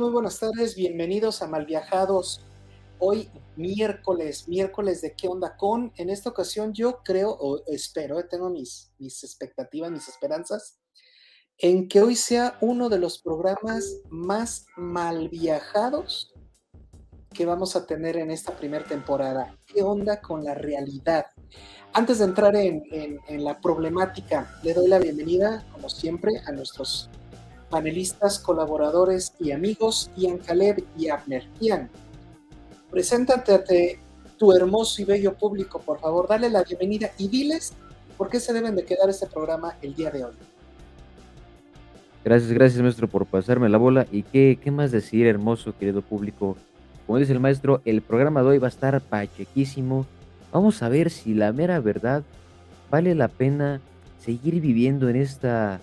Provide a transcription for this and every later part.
Muy buenas tardes, bienvenidos a Malviajados. Hoy miércoles, miércoles de qué onda con. En esta ocasión yo creo o espero, eh, tengo mis, mis expectativas, mis esperanzas, en que hoy sea uno de los programas más malviajados que vamos a tener en esta primera temporada. ¿Qué onda con la realidad? Antes de entrar en, en la problemática, le doy la bienvenida, como siempre, a nuestros panelistas, colaboradores y amigos, Ian Caleb y Abner. Ian, preséntate ante tu hermoso y bello público, por favor, dale la bienvenida y diles por qué se deben de quedar este programa el día de hoy. Gracias, gracias maestro por pasarme la bola. ¿Y qué, qué más decir, hermoso, querido público? Como dice el maestro, el programa de hoy va a estar pachequísimo. Vamos a ver si la mera verdad vale la pena seguir viviendo en esta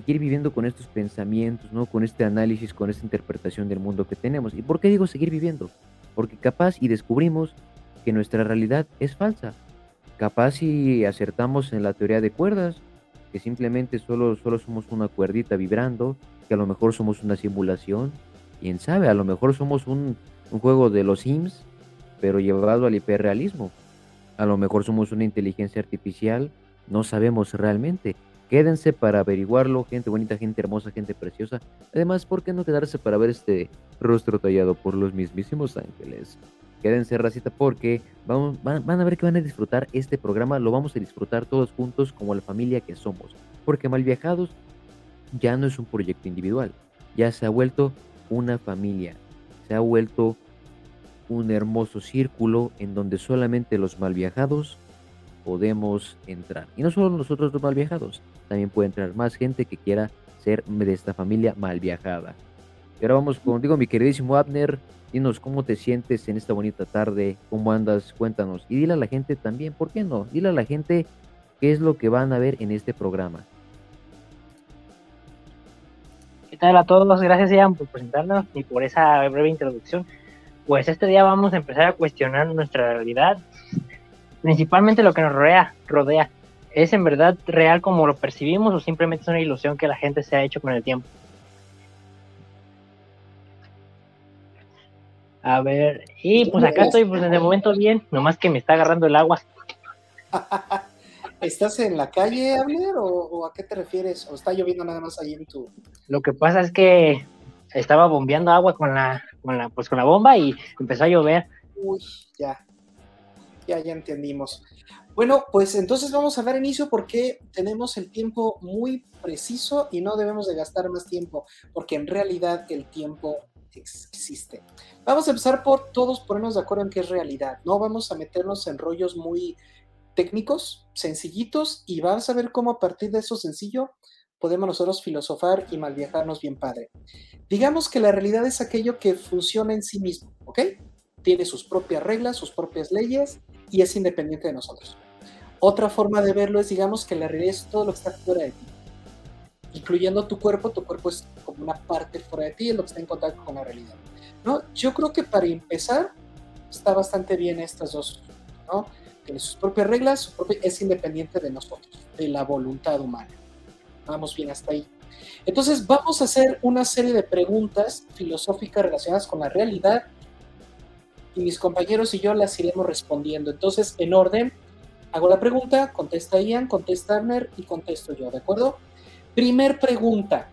seguir viviendo con estos pensamientos, ¿no? Con este análisis, con esta interpretación del mundo que tenemos. ¿Y por qué digo seguir viviendo? Porque capaz y descubrimos que nuestra realidad es falsa. Capaz y acertamos en la teoría de cuerdas, que simplemente solo, solo somos una cuerdita vibrando, que a lo mejor somos una simulación. Quién sabe, a lo mejor somos un, un juego de los Sims, pero llevado al hiperrealismo. A lo mejor somos una inteligencia artificial, no sabemos realmente. Quédense para averiguarlo, gente bonita, gente hermosa, gente preciosa. Además, ¿por qué no quedarse para ver este rostro tallado por los mismísimos ángeles? Quédense, racita, porque van, van, a ver que van a disfrutar este programa. Lo vamos a disfrutar todos juntos como la familia que somos. Porque Malviajados ya no es un proyecto individual. Ya se ha vuelto una familia. Se ha vuelto un hermoso círculo en donde solamente los malviajados podemos entrar. Y no solo nosotros los mal viajados, también puede entrar más gente que quiera ser de esta familia mal viajada. Y ahora vamos contigo, mi queridísimo Abner. Dinos cómo te sientes en esta bonita tarde, cómo andas, cuéntanos. Y dile a la gente también, ¿por qué no? Dile a la gente qué es lo que van a ver en este programa. ¿Qué tal a todos? Gracias, Ian, por presentarnos y por esa breve introducción. Pues este día vamos a empezar a cuestionar nuestra realidad, principalmente lo que nos rodea, rodea. ¿Es en verdad real como lo percibimos o simplemente es una ilusión que la gente se ha hecho con el tiempo? A ver, y pues acá estoy pues en el momento bien, nomás que me está agarrando el agua. ¿Estás en la calle, Abner, o, a qué te refieres? ¿O está lloviendo nada más ahí en tu...? Lo que pasa es que estaba bombeando agua con la, con la, pues con la bomba y empezó a llover. Uy, ya ya, ya entendimos. Bueno, pues entonces vamos a dar inicio porque tenemos el tiempo muy preciso y no debemos de gastar más tiempo, porque en realidad el tiempo existe. Vamos a empezar por todos ponernos de acuerdo en qué es realidad. No vamos a meternos en rollos muy técnicos, sencillitos, y vas a ver cómo a partir de eso sencillo podemos nosotros filosofar y malviajarnos bien padre. Digamos que la realidad es aquello que funciona en sí mismo, ¿ok? Tiene sus propias reglas, sus propias leyes y es independiente de nosotros. Otra forma de verlo es, digamos, que la realidad es todo lo que está fuera de ti, incluyendo tu cuerpo. Tu cuerpo es como una parte fuera de ti, es lo que está en contacto con la realidad. ¿no? Yo creo que para empezar está bastante bien estas dos, ¿no? Tiene sus propias reglas, es independiente de nosotros, de la voluntad humana. Vamos bien hasta ahí. Entonces vamos a hacer una serie de preguntas filosóficas relacionadas con la realidad y mis compañeros y yo las iremos respondiendo. Entonces, en orden, hago la pregunta, contesta Ian, contesta Abner y contesto yo, ¿de acuerdo? Primer pregunta.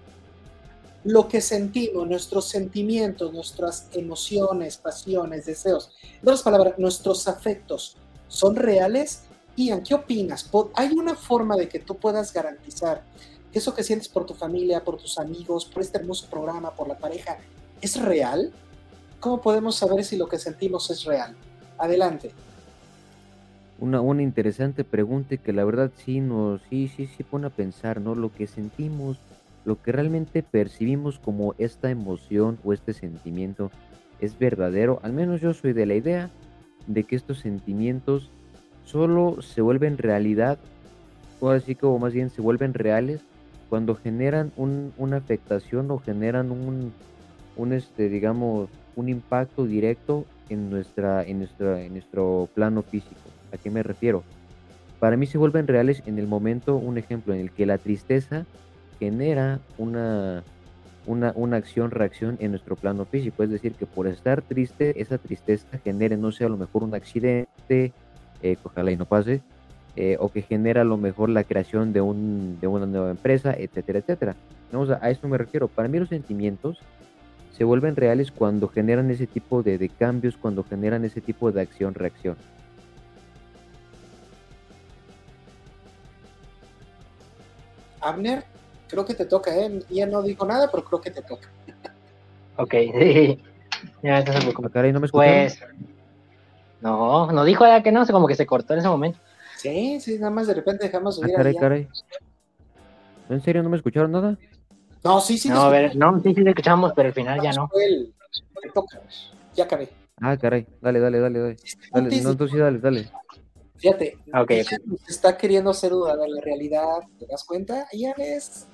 Lo que sentimos, nuestros sentimientos, nuestras emociones, pasiones, deseos, en otras palabras, nuestros afectos, ¿son reales? Ian, ¿qué opinas? ¿Hay una forma de que tú puedas garantizar que eso que sientes por tu familia, por tus amigos, por este hermoso programa, por la pareja, es real? ¿Cómo podemos saber si lo que sentimos es real? Adelante. Una, una interesante pregunta que la verdad sí nos, sí, sí, sí pone a pensar, ¿no? Lo que sentimos, lo que realmente percibimos como esta emoción o este sentimiento es verdadero. Al menos yo soy de la idea de que estos sentimientos solo se vuelven realidad, o así como más bien se vuelven reales cuando generan un, una afectación o generan un, un este, digamos, un impacto directo en, nuestra, en, nuestra, en nuestro plano físico. ¿A qué me refiero? Para mí se vuelven reales en el momento, un ejemplo, en el que la tristeza genera una, una, una acción-reacción en nuestro plano físico. Es decir, que por estar triste, esa tristeza genere, no sé, a lo mejor un accidente, eh, y no pase, eh, o que genera a lo mejor la creación de, un, de una nueva empresa, etcétera, etcétera. Vamos a, esto me refiero. Para mí los sentimientos se vuelven reales cuando generan ese tipo de, de cambios, cuando generan ese tipo de acción-reacción. Abner, creo que te toca, ¿eh? Ya no digo nada, pero creo que te toca. Ok, sí. Ya, entonces, Ah, como- caray, ¿no me pues. No, no dijo ya que no, como que se cortó en ese momento. Sí, sí, nada más de repente dejamos de Ah, oír a caray, caray. ¿No, ¿En serio no me escucharon nada? No, sí, sí. No, a ver, no, sí, sí le escuchamos, pero al final ya no. Él, te toca. Ya acabé. Ah, caray. Dale, dale, dale, dale. Dale, Antes no, entonces sí, dale, dale. Fíjate, Ok. ella nos está queriendo hacer dudar de la realidad, ¿te das cuenta? Ya ves,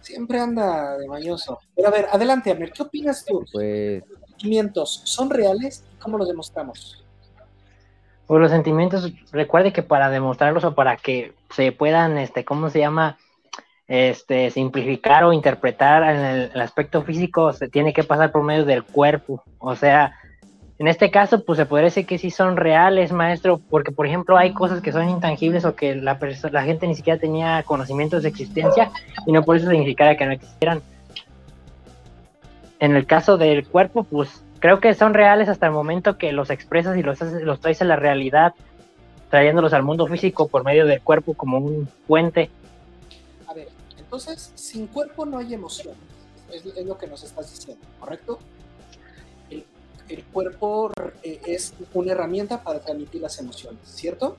siempre anda de mañoso. Pero a ver, adelante, Amir, ¿qué opinas tú? Pues, ¿Los sentimientos son reales? ¿Cómo los demostramos? Pues los sentimientos, recuerde que para demostrarlos o para que se puedan, este, ¿cómo se llama? Este, simplificar o interpretar en el, aspecto físico, se tiene que pasar por medio del cuerpo. O sea, en este caso, pues se podría decir que sí son reales, maestro, porque por ejemplo hay cosas que son intangibles o que la, la gente ni siquiera tenía conocimientos de existencia y no por eso significara que no existieran. En el caso del cuerpo, pues creo que son reales hasta el momento que los expresas y los, los traes a la realidad, trayéndolos al mundo físico por medio del cuerpo como un puente. Entonces, sin cuerpo no hay emociones. Es, es lo que nos estás diciendo, ¿correcto? El, el cuerpo eh, es una herramienta para transmitir las emociones, ¿cierto?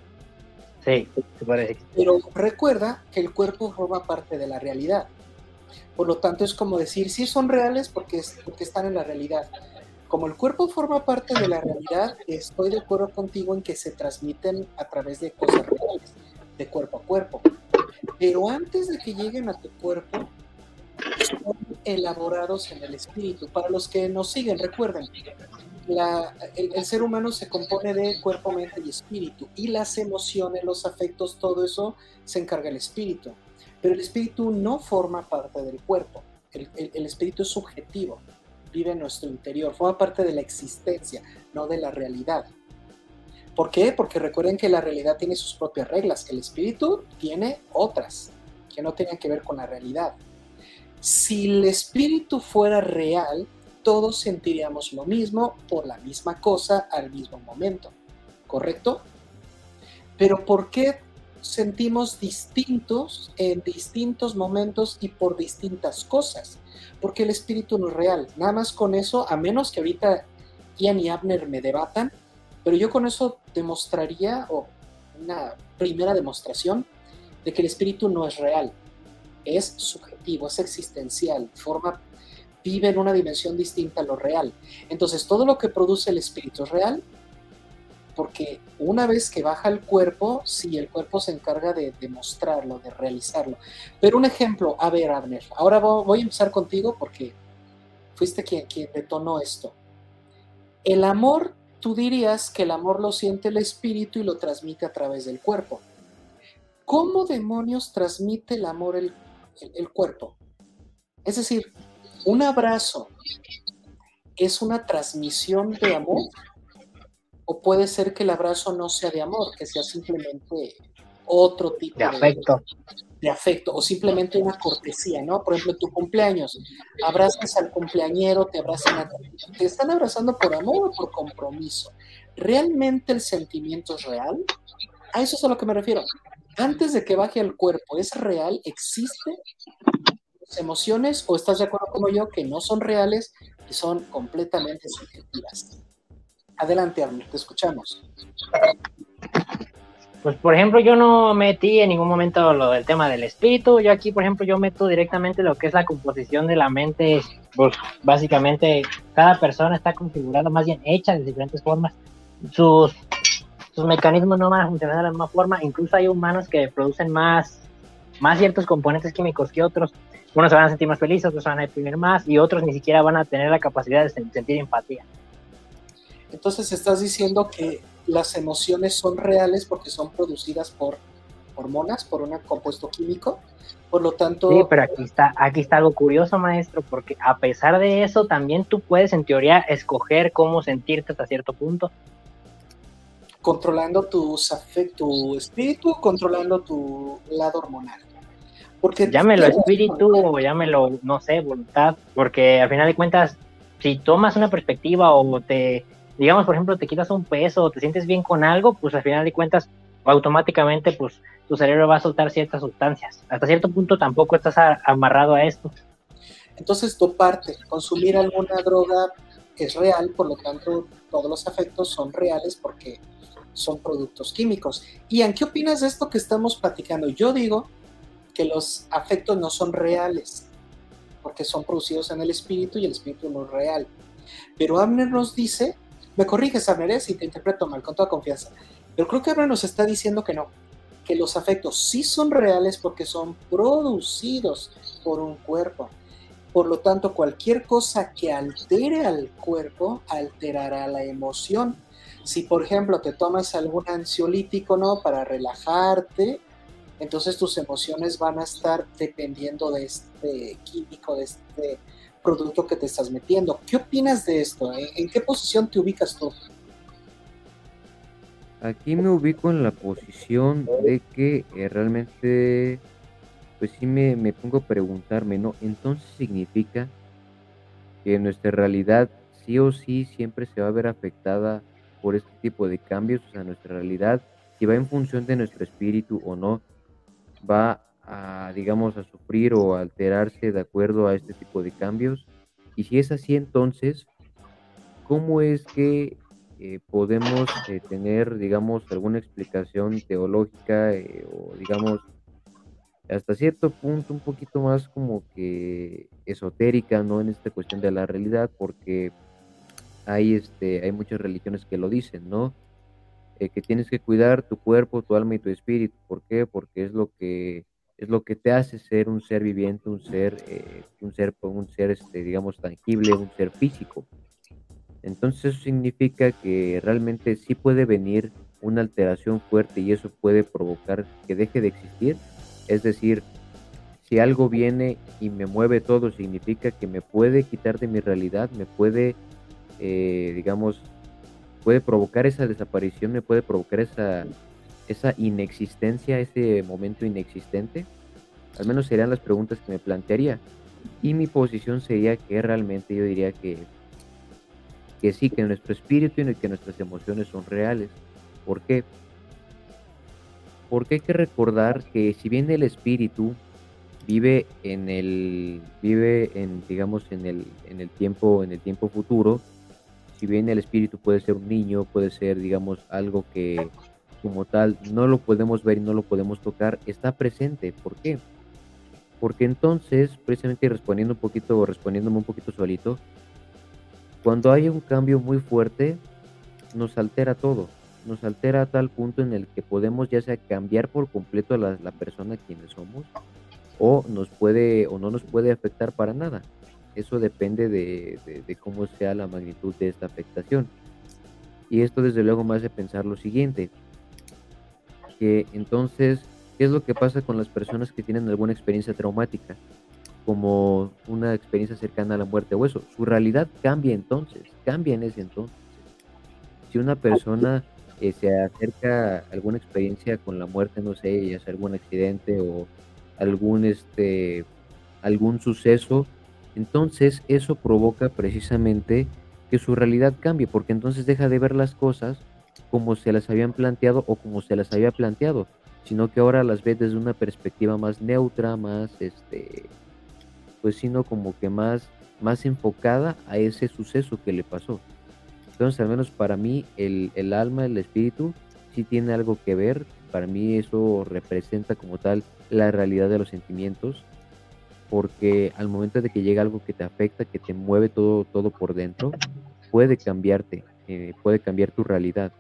Sí, puede decir. Pero recuerda que el cuerpo forma parte de la realidad. Por lo tanto, es como decir, sí son reales porque, es- porque están en la realidad. Como el cuerpo forma parte de la realidad, estoy de acuerdo contigo en que se transmiten a través de cosas reales, de cuerpo a cuerpo. Pero antes de que lleguen a tu cuerpo, son elaborados en el espíritu. Para los que nos siguen, recuerden, el, ser humano se compone de cuerpo, mente y espíritu. Y las emociones, los afectos, todo eso se encarga el espíritu. Pero el espíritu no forma parte del cuerpo. El- el espíritu es subjetivo, vive en nuestro interior, forma parte de la existencia, no de la realidad. ¿Por qué? Porque recuerden que la realidad tiene sus propias reglas. El espíritu tiene otras que no tienen que ver con la realidad. Si el espíritu fuera real, todos sentiríamos lo mismo por la misma cosa al mismo momento, ¿correcto? Pero ¿por qué sentimos distintos en distintos momentos y por distintas cosas? Porque el espíritu no es real. Nada más con eso, a menos que ahorita Ian y Abner me debatan, pero yo con eso demostraría, o una primera demostración, de que el espíritu no es real. Es subjetivo, es existencial, forma vive en una dimensión distinta a lo real. Entonces, todo lo que produce el espíritu es real, porque una vez que baja el cuerpo, sí, el cuerpo se encarga de demostrarlo, de realizarlo. Pero un ejemplo, a ver, Abner, ahora vo- voy a empezar contigo porque fuiste quien detonó esto. El amor, tú dirías que el amor lo siente el espíritu y lo transmite a través del cuerpo. ¿Cómo demonios transmite el amor el, el- el cuerpo? Es decir, un abrazo es una transmisión de amor o puede ser que el abrazo no sea de amor, que sea simplemente otro tipo De afecto. de afecto o simplemente una cortesía, ¿no? Por ejemplo, tu cumpleaños, abrazas al cumpleañero, te abrazan a te están abrazando por amor o por compromiso. ¿Realmente el sentimiento es real? A eso es a lo que me refiero. Antes de que baje al cuerpo, ¿es real? ¿Existe? ¿Las emociones o estás de acuerdo como yo que no son reales y son completamente subjetivas? Adelante, Arnold, te escuchamos. Pues por ejemplo, yo no metí en ningún momento lo del tema del espíritu. Yo aquí, por ejemplo, yo meto directamente lo que es la composición de la mente. Pues básicamente cada persona está configurada, más bien hecha de diferentes formas. Sus, sus mecanismos no van a funcionar de la misma forma. Incluso hay humanos que producen más, más ciertos componentes químicos que otros. Unos se van a sentir más felices, otros se van a deprimir más y otros ni siquiera van a tener la capacidad de sen- sentir empatía. Entonces estás diciendo que las emociones son reales porque son producidas por hormonas, por un compuesto químico. Por lo tanto. Sí, pero aquí está, aquí está algo curioso, maestro, porque a pesar de eso, también tú puedes, en teoría, escoger cómo sentirte hasta cierto punto. Controlando tus tu espíritu, controlando tu lado hormonal. Porque llámelo espíritu o llámelo, no sé, voluntad, porque al final de cuentas, si tomas una perspectiva o te, digamos, por ejemplo, te quitas un peso o te sientes bien con algo, pues al final de cuentas, automáticamente, pues tu cerebro va a soltar ciertas sustancias. Hasta cierto punto tampoco estás amarrado a esto. Entonces, parte, consumir alguna droga es real, por lo tanto, todos los afectos son reales porque son productos químicos. Ian, ¿qué opinas de esto que estamos platicando? Yo digo que los afectos no son reales, porque son producidos en el espíritu y el espíritu no es real. Pero Abner nos dice, me corriges Abner si te interpreto mal, con toda confianza, pero creo que Abner nos está diciendo que no, que los afectos sí son reales porque son producidos por un cuerpo. Por lo tanto, cualquier cosa que altere al cuerpo alterará la emoción. Si, por ejemplo, te tomas algún ansiolítico, ¿no? Para relajarte, entonces tus emociones van a estar dependiendo de este químico, de este producto que te estás metiendo. ¿Qué opinas de esto? ¿En qué posición te ubicas tú? Aquí me ubico en la posición de que eh, realmente, pues sí me, me, pongo a preguntarme, ¿no? Entonces significa que nuestra realidad sí o sí siempre se va a ver afectada por este tipo de cambios, o sea, nuestra realidad, si va en función de nuestro espíritu o no, va a, digamos, a sufrir o a alterarse de acuerdo a este tipo de cambios. Y si es así, entonces, ¿cómo es que eh, podemos eh, tener, digamos, alguna explicación teológica eh, o, digamos, hasta cierto punto un poquito más como que esotérica, ¿no? En esta cuestión de la realidad, porque hay, este, hay muchas religiones que lo dicen, ¿no? que tienes que cuidar tu cuerpo, tu alma y tu espíritu. ¿Por qué? Porque es lo que es lo que te hace ser un ser viviente, un ser, un ser, un ser, este, digamos, tangible, un ser físico. Entonces eso significa que realmente sí puede venir una alteración fuerte y eso puede provocar que deje de existir. Es decir, si algo viene y me mueve todo, significa que me puede quitar de mi realidad, me puede, eh, digamos, puede provocar esa desaparición, me puede provocar esa, esa inexistencia, ese momento inexistente. Al menos serían las preguntas que me plantearía. Y mi posición sería que realmente yo diría que que sí, que nuestro espíritu y que nuestras emociones son reales. ¿Por qué? Porque hay que recordar que si bien el espíritu vive en el vive en digamos en el en el tiempo en el tiempo futuro, si bien el espíritu puede ser un niño, puede ser digamos algo que como tal no lo podemos ver y no lo podemos tocar, está presente. ¿Por qué? Porque entonces, precisamente respondiendo un poquito, respondiéndome un poquito solito, cuando hay un cambio muy fuerte, nos altera todo. Nos altera a tal punto en el que podemos ya sea cambiar por completo a la, persona quienes somos o nos puede o no nos puede afectar para nada. Eso depende de, cómo sea la magnitud de esta afectación. Y esto desde luego me hace pensar lo siguiente, que entonces, ¿qué es lo que pasa con las personas que tienen alguna experiencia traumática? como una experiencia cercana a la muerte o eso. Su realidad cambia entonces, cambia en ese entonces. Si una persona eh, se acerca a alguna experiencia con la muerte, no sé, ya sea algún accidente o algún, este, algún suceso, entonces eso provoca precisamente que su realidad cambie, porque entonces deja de ver las cosas como se las habían planteado o como se las había planteado, sino que ahora las ve desde una perspectiva más neutra, más este pues sino como que más, más enfocada a ese suceso que le pasó. Entonces, al menos para mí, el, el alma, el espíritu, sí tiene algo que ver. Para mí eso representa como tal la realidad de los sentimientos, porque al momento de que llega algo que te afecta, que te mueve todo, todo por dentro, puede cambiarte, eh, puede cambiar tu realidad.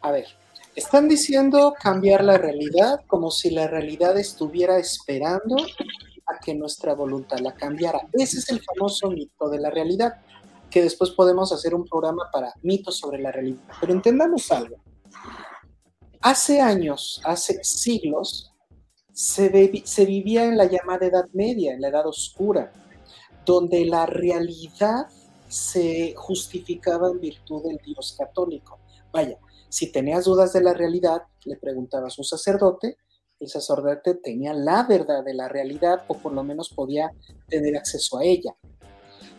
A ver, están diciendo cambiar la realidad como si la realidad estuviera esperando a que nuestra voluntad la cambiara. Ese es el famoso mito de la realidad, que después podemos hacer un programa para mitos sobre la realidad. Pero entendamos algo. Hace años, hace siglos, se, se vivía en la llamada Edad Media, en la Edad Oscura, donde la realidad se justificaba en virtud del Dios católico. Vaya, si tenías dudas de la realidad, le preguntabas a un sacerdote, el sacerdote tenía la verdad de la realidad o por lo menos podía tener acceso a ella.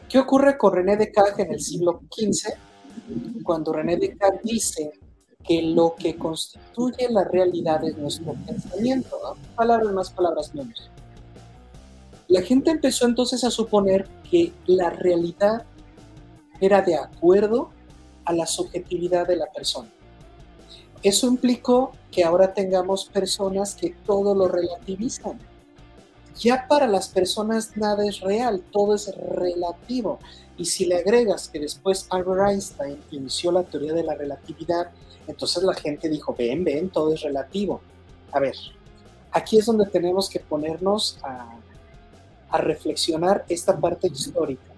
¿Qué ocurre con René Descartes en el siglo XV? Cuando René Descartes dice que lo que constituye la realidad es nuestro pensamiento, palabras más, palabras menos. La gente empezó entonces a suponer que la realidad era de acuerdo a la subjetividad de la persona. Eso implicó que ahora tengamos personas que todo lo relativizan. Ya para las personas nada es real, todo es relativo. Y si le agregas que después Albert Einstein inició la teoría de la relatividad, entonces la gente dijo, ven, ven, todo es relativo. A ver, aquí es donde tenemos que ponernos a, a reflexionar esta parte histórica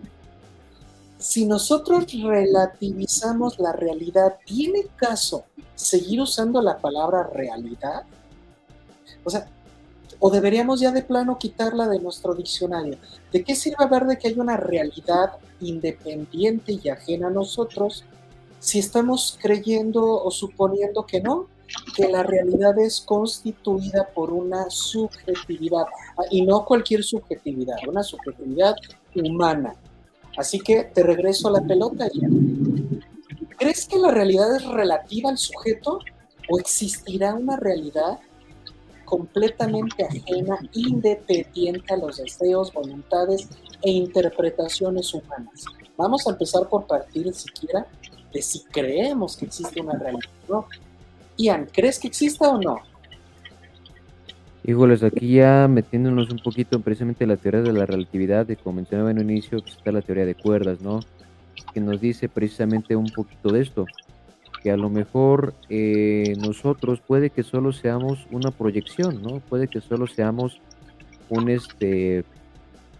si nosotros relativizamos la realidad, ¿tiene caso seguir usando la palabra realidad? O sea, o deberíamos ya de plano quitarla de nuestro diccionario. ¿De qué sirve hablar de que hay una realidad independiente y ajena a nosotros si estamos creyendo o suponiendo que no? Que la realidad es constituida por una subjetividad, ah, y no cualquier subjetividad, una subjetividad humana, Así que te regreso a la pelota. ¿Crees que la realidad es relativa al sujeto o existirá una realidad completamente ajena, independiente a los deseos, voluntades e interpretaciones humanas? Vamos a empezar por partir siquiera de si creemos que existe una realidad. ¿no? Ian, ¿crees que exista o no? Híjoles, aquí ya metiéndonos un poquito en precisamente la teoría de la relatividad, de como mencionaba en un inicio, que está la teoría de cuerdas, ¿no? Que nos dice precisamente un poquito de esto, que a lo mejor eh, nosotros puede que solo seamos una proyección, ¿no? Puede que solo seamos un este,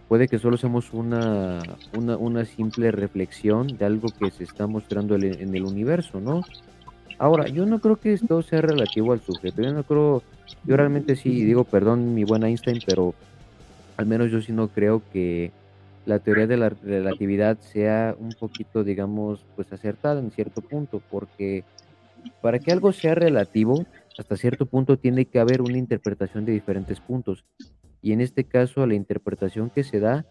puede que solo seamos una, una, una simple reflexión de algo que se está mostrando en el universo, ¿no? Ahora, yo no creo que esto sea relativo al sujeto, yo no creo yo realmente sí digo, perdón mi buen Einstein, pero al menos yo sí no creo que la teoría de la relatividad sea un poquito, digamos, pues acertada en cierto punto, porque para que algo sea relativo, hasta cierto punto tiene que haber una interpretación de diferentes puntos. Y en este caso, la interpretación que se da,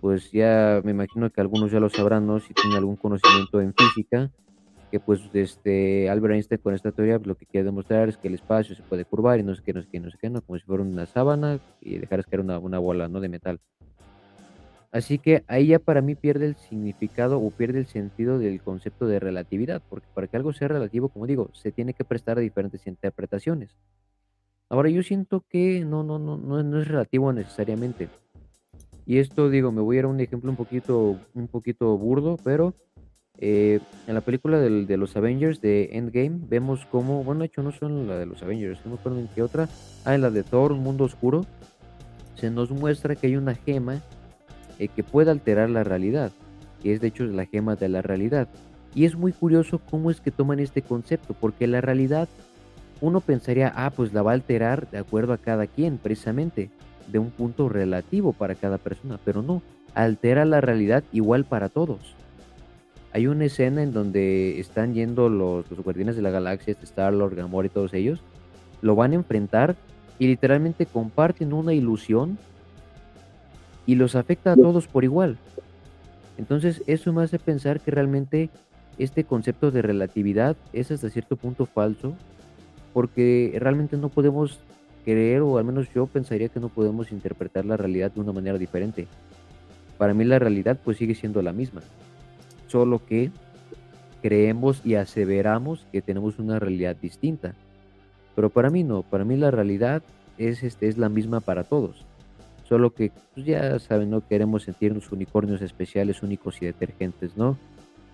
pues ya me imagino que algunos ya lo sabrán, ¿no? Si tienen algún conocimiento en física, que pues este Albert Einstein con esta teoría pues, lo que quiere demostrar es que el espacio se puede curvar y no sé qué, no sé qué, no sé qué, ¿no? como si fuera una sábana y dejar caer una, una bola, ¿no? De metal. Así que ahí ya para mí pierde el significado o pierde el sentido del concepto de relatividad, porque para que algo sea relativo, como digo, se tiene que prestar a diferentes interpretaciones. Ahora yo siento que no, no, no, no, no es relativo necesariamente. Y esto digo, me voy a dar un ejemplo un poquito, un poquito burdo, pero eh, en la película de los Avengers de Endgame vemos como, bueno, de hecho no son la de los Avengers, no me acuerdo en qué otra, ah, en la de Thor, Mundo Oscuro, se nos muestra que hay una gema eh, que puede alterar la realidad, que es de hecho la gema de la realidad. Y es muy curioso cómo es que toman este concepto, porque la realidad uno pensaría, ah, pues la va a alterar de acuerdo a cada quien, precisamente, de un punto relativo para cada persona, pero no, altera la realidad igual para todos hay una escena en donde están yendo los, guardianes de la galaxia, este Star-Lord, Gamora y todos ellos, lo van a enfrentar y literalmente comparten una ilusión y los afecta a todos por igual. Entonces eso me hace pensar que realmente este concepto de relatividad es hasta cierto punto falso, porque realmente no podemos creer, o al menos yo pensaría que no podemos interpretar la realidad de una manera diferente. Para mí la realidad pues sigue siendo la misma solo que creemos y aseveramos que tenemos una realidad distinta. Pero para mí no, para mí la realidad es, este, es la misma para todos. Solo que pues ya saben, no queremos sentirnos unicornios especiales, únicos y detergentes, ¿no?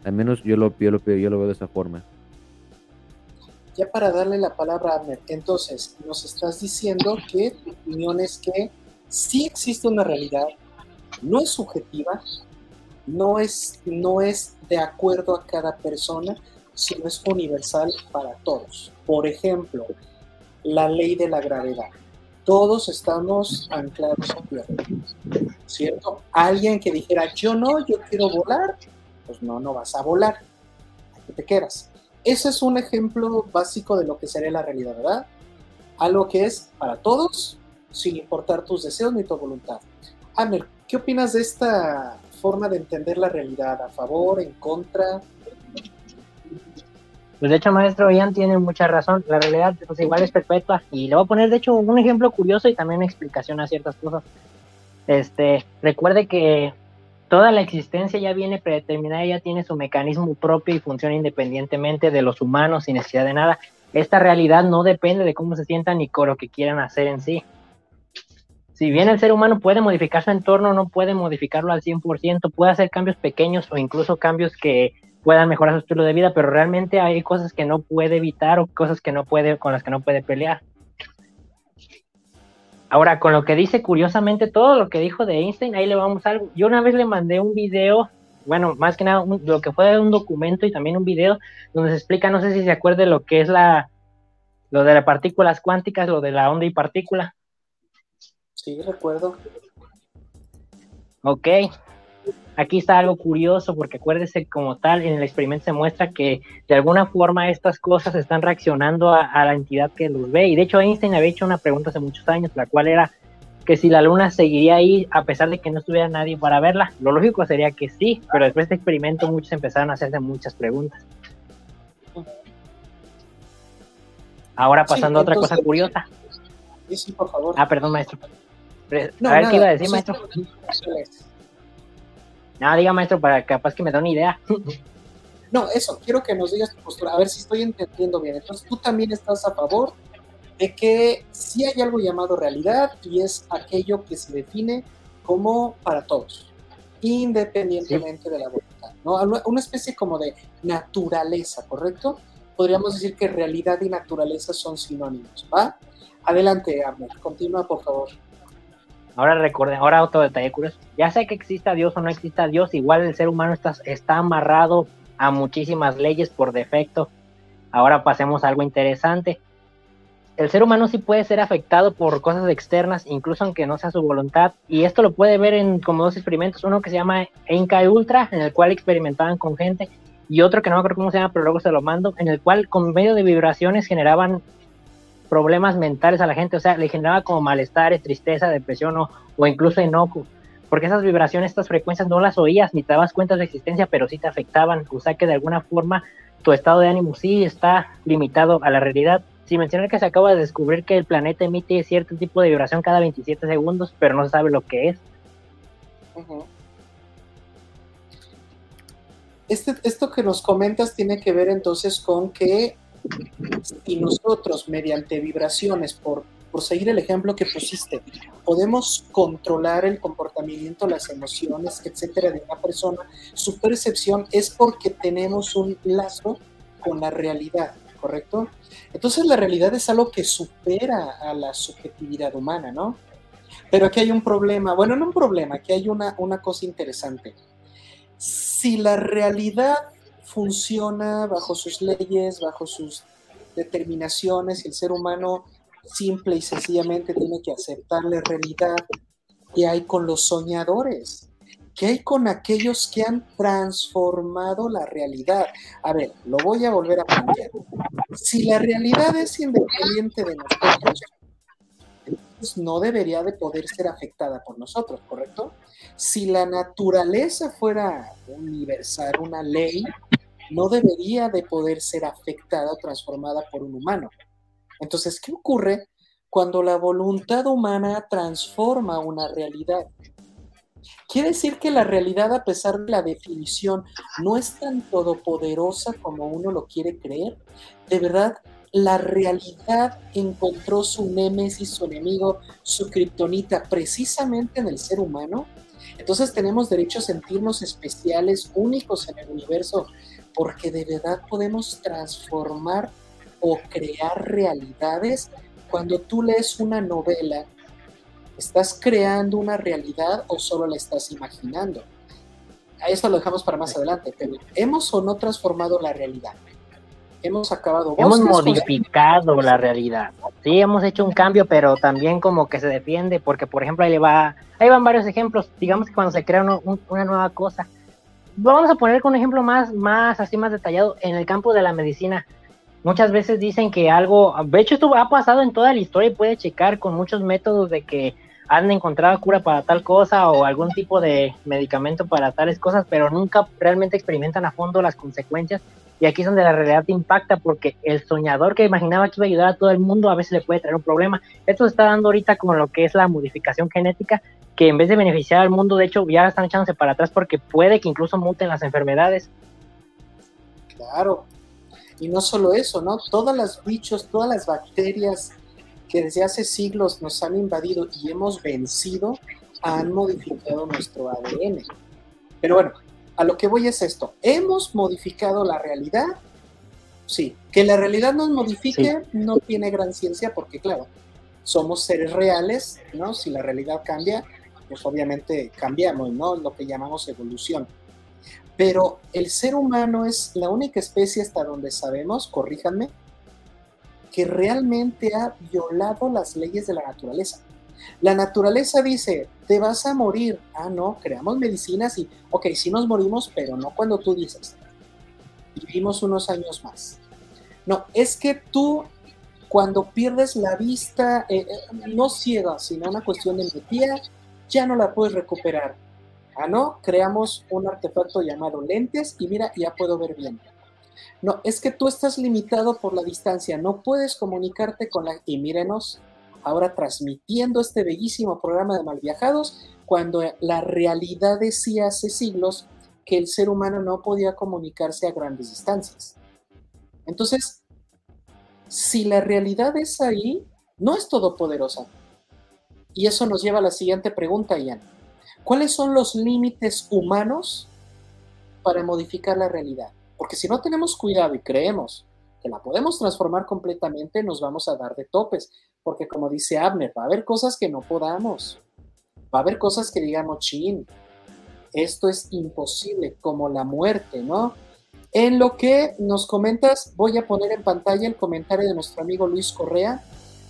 Al menos yo lo, yo lo, yo lo veo de esa forma. Ya para darle la palabra a Abner, entonces nos estás diciendo que tu opinión es que sí existe una realidad, no es subjetiva, no es, no es de acuerdo a cada persona, si no es universal para todos. Por ejemplo, la ley de la gravedad. Todos estamos anclados a tierra, ¿cierto? Alguien que dijera, yo no, yo quiero volar, pues no, no vas a volar, aquí te quedas. Ese es un ejemplo básico de lo que sería la realidad, ¿verdad? Algo que es para todos, sin importar tus deseos ni tu voluntad. Amer, ¿qué opinas de esta forma de entender la realidad? ¿A favor, en contra? Pues de hecho, maestro Ian tiene mucha razón. La realidad, pues igual es perpetua. Y le voy a poner, de hecho, un ejemplo curioso y también una explicación a ciertas cosas. Este, recuerde que toda la existencia ya viene predeterminada, ya tiene su mecanismo propio y funciona independientemente de los humanos sin necesidad de nada. Esta realidad no depende de cómo se sientan ni con lo que quieran hacer en sí. Si bien el ser humano puede modificar su entorno, no puede modificarlo al 100%, puede hacer cambios pequeños o incluso cambios que puedan mejorar su estilo de vida, pero realmente hay cosas que no puede evitar o cosas que no puede, con las que no puede pelear. Ahora, con lo que dice curiosamente, todo lo que dijo de Einstein, ahí le vamos a algo. Yo una vez le mandé un video, bueno, más que nada, lo que fue un documento y también un video donde se explica, no sé si se acuerde lo que es la, lo de las partículas cuánticas, lo de la onda y partícula. Sí, recuerdo. Ok, aquí está algo curioso porque acuérdese como tal, en el experimento se muestra que de alguna forma estas cosas están reaccionando a, la entidad que los ve. Y de hecho Einstein había hecho una pregunta hace muchos años, la cual era que si la luna seguiría ahí a pesar de que no estuviera nadie para verla. Lo lógico sería que sí, pero después de este experimento muchos empezaron a hacerse muchas preguntas. Ahora pasando a otra cosa curiosa. Sí, por favor. Ah, perdón, maestro. a ver qué iba a decir, maestro. Nada, diga maestro, para capaz que me da una idea. No, eso, quiero que nos digas tu postura, a ver si estoy entendiendo bien. Entonces, tú también estás a favor de que sí hay algo llamado realidad y es aquello que se define como para todos, independientemente de la voluntad, ¿no? Una especie como de naturaleza, ¿correcto? Podríamos decir que realidad y naturaleza son sinónimos, ¿va? Adelante, Amor, continúa, por favor. Ahora recuerden, ahora otro detalle curioso. Ya sé que exista Dios o no exista Dios, igual el ser humano está, está amarrado a muchísimas leyes por defecto. Ahora pasemos a algo interesante. El ser humano sí puede ser afectado por cosas externas, incluso aunque no sea su voluntad. Y esto lo puede ver en como dos experimentos. Uno que se llama Enca Ultra, en el cual experimentaban con gente. Y otro que no me acuerdo cómo se llama, pero luego se lo mando, en el cual con medio de vibraciones generaban problemas mentales a la gente, o sea, le generaba como malestares, tristeza, depresión o, o incluso enojo, porque esas vibraciones, estas frecuencias no las oías ni te dabas cuenta de su existencia, pero sí te afectaban, o sea que de alguna forma tu estado de ánimo sí está limitado a la realidad. Sin mencionar que se acaba de descubrir que el planeta emite cierto tipo de vibración cada 27 segundos, pero no se sabe lo que es. este, esto que nos comentas tiene que ver entonces con que y nosotros mediante vibraciones, por, por seguir el ejemplo que pusiste, podemos controlar el comportamiento, las emociones, etcétera, de una persona, su percepción es porque tenemos un lazo con la realidad, ¿correcto? Entonces la realidad es algo que supera a la subjetividad humana, ¿no? Pero aquí hay un problema, bueno, no un problema, aquí hay una, una cosa interesante. Si la realidad funciona bajo sus leyes, bajo sus determinaciones y el ser humano simple y sencillamente tiene que aceptar la realidad que hay con los soñadores, que hay con aquellos que han transformado la realidad. A ver, lo voy a volver a cambiar. Si la realidad es independiente de nosotros, entonces no debería de poder ser afectada por nosotros, ¿correcto? Si la naturaleza fuera universal, una ley, no debería de poder ser afectada o transformada por un humano. Entonces, ¿qué ocurre cuando la voluntad humana transforma una realidad? Quiere decir que la realidad, a pesar de la definición, no es tan todopoderosa como uno lo quiere creer. De verdad, la realidad encontró su némesis, su enemigo, su kriptonita, precisamente en el ser humano. Entonces tenemos derecho a sentirnos especiales, únicos en el universo, porque de verdad podemos transformar o crear realidades. Cuando tú lees una novela, ¿estás creando una realidad o solo la estás imaginando? A eso lo dejamos para más adelante, pero ¿hemos o no transformado la realidad? Hemos acabado Hemos modificado la realidad. Sí, hemos hecho un cambio, pero también como que se defiende, porque por ejemplo ahí le va, ahí van varios ejemplos. Digamos que cuando se crea una nueva cosa, vamos a poner con un ejemplo más, más así más detallado en el campo de la medicina. Muchas veces dicen que algo, de hecho esto ha pasado en toda la historia y puede checar con muchos métodos de que han encontrado cura para tal cosa o algún tipo de medicamento para tales cosas, pero nunca realmente experimentan a fondo las consecuencias. Y aquí es donde la realidad impacta porque el soñador que imaginaba que iba a ayudar a todo el mundo a veces le puede traer un problema. Esto se está dando ahorita con lo que es la modificación genética, que en vez de beneficiar al mundo, de hecho ya están echándose para atrás porque puede que incluso muten las enfermedades. Claro. Y no solo eso, ¿no? Todas las bichos, todas las bacterias que desde hace siglos nos han invadido y hemos vencido, han modificado nuestro ADN. Pero bueno, a lo que voy es esto. ¿Hemos modificado la realidad? Sí. Que la realidad nos modifique no tiene gran ciencia porque, claro, somos seres reales, ¿no? Si la realidad cambia, pues obviamente cambiamos, ¿no? Lo que llamamos evolución. Pero el ser humano es la única especie hasta donde sabemos, corríjanme, que realmente ha violado las leyes de la naturaleza. La naturaleza dice, te vas a morir. Ah, no, creamos medicinas y, ok, sí nos morimos, pero no cuando tú dices. Vivimos unos años más. No, es que tú, cuando pierdes la vista, eh, eh, no ciega, sino una cuestión de miopía, ya no la puedes recuperar. Ah, no, creamos un artefacto llamado lentes y mira, ya puedo ver bien. No, es que tú estás limitado por la distancia, no puedes comunicarte con la... Y mírenos, ahora transmitiendo este bellísimo programa de Malviajados, cuando la realidad decía hace siglos que el ser humano no podía comunicarse a grandes distancias. Entonces, si la realidad es ahí, no es todopoderosa. Y eso nos lleva a la siguiente pregunta, Ian. ¿Cuáles son los límites humanos para modificar la realidad? Porque si no tenemos cuidado y creemos que la podemos transformar completamente, nos vamos a dar de topes. Porque como dice Abner, va a haber cosas que no podamos. Va a haber cosas que digamos, chin, esto es imposible, como la muerte, ¿no? En lo que nos comentas, voy a poner en pantalla el comentario de nuestro amigo Luis Correa.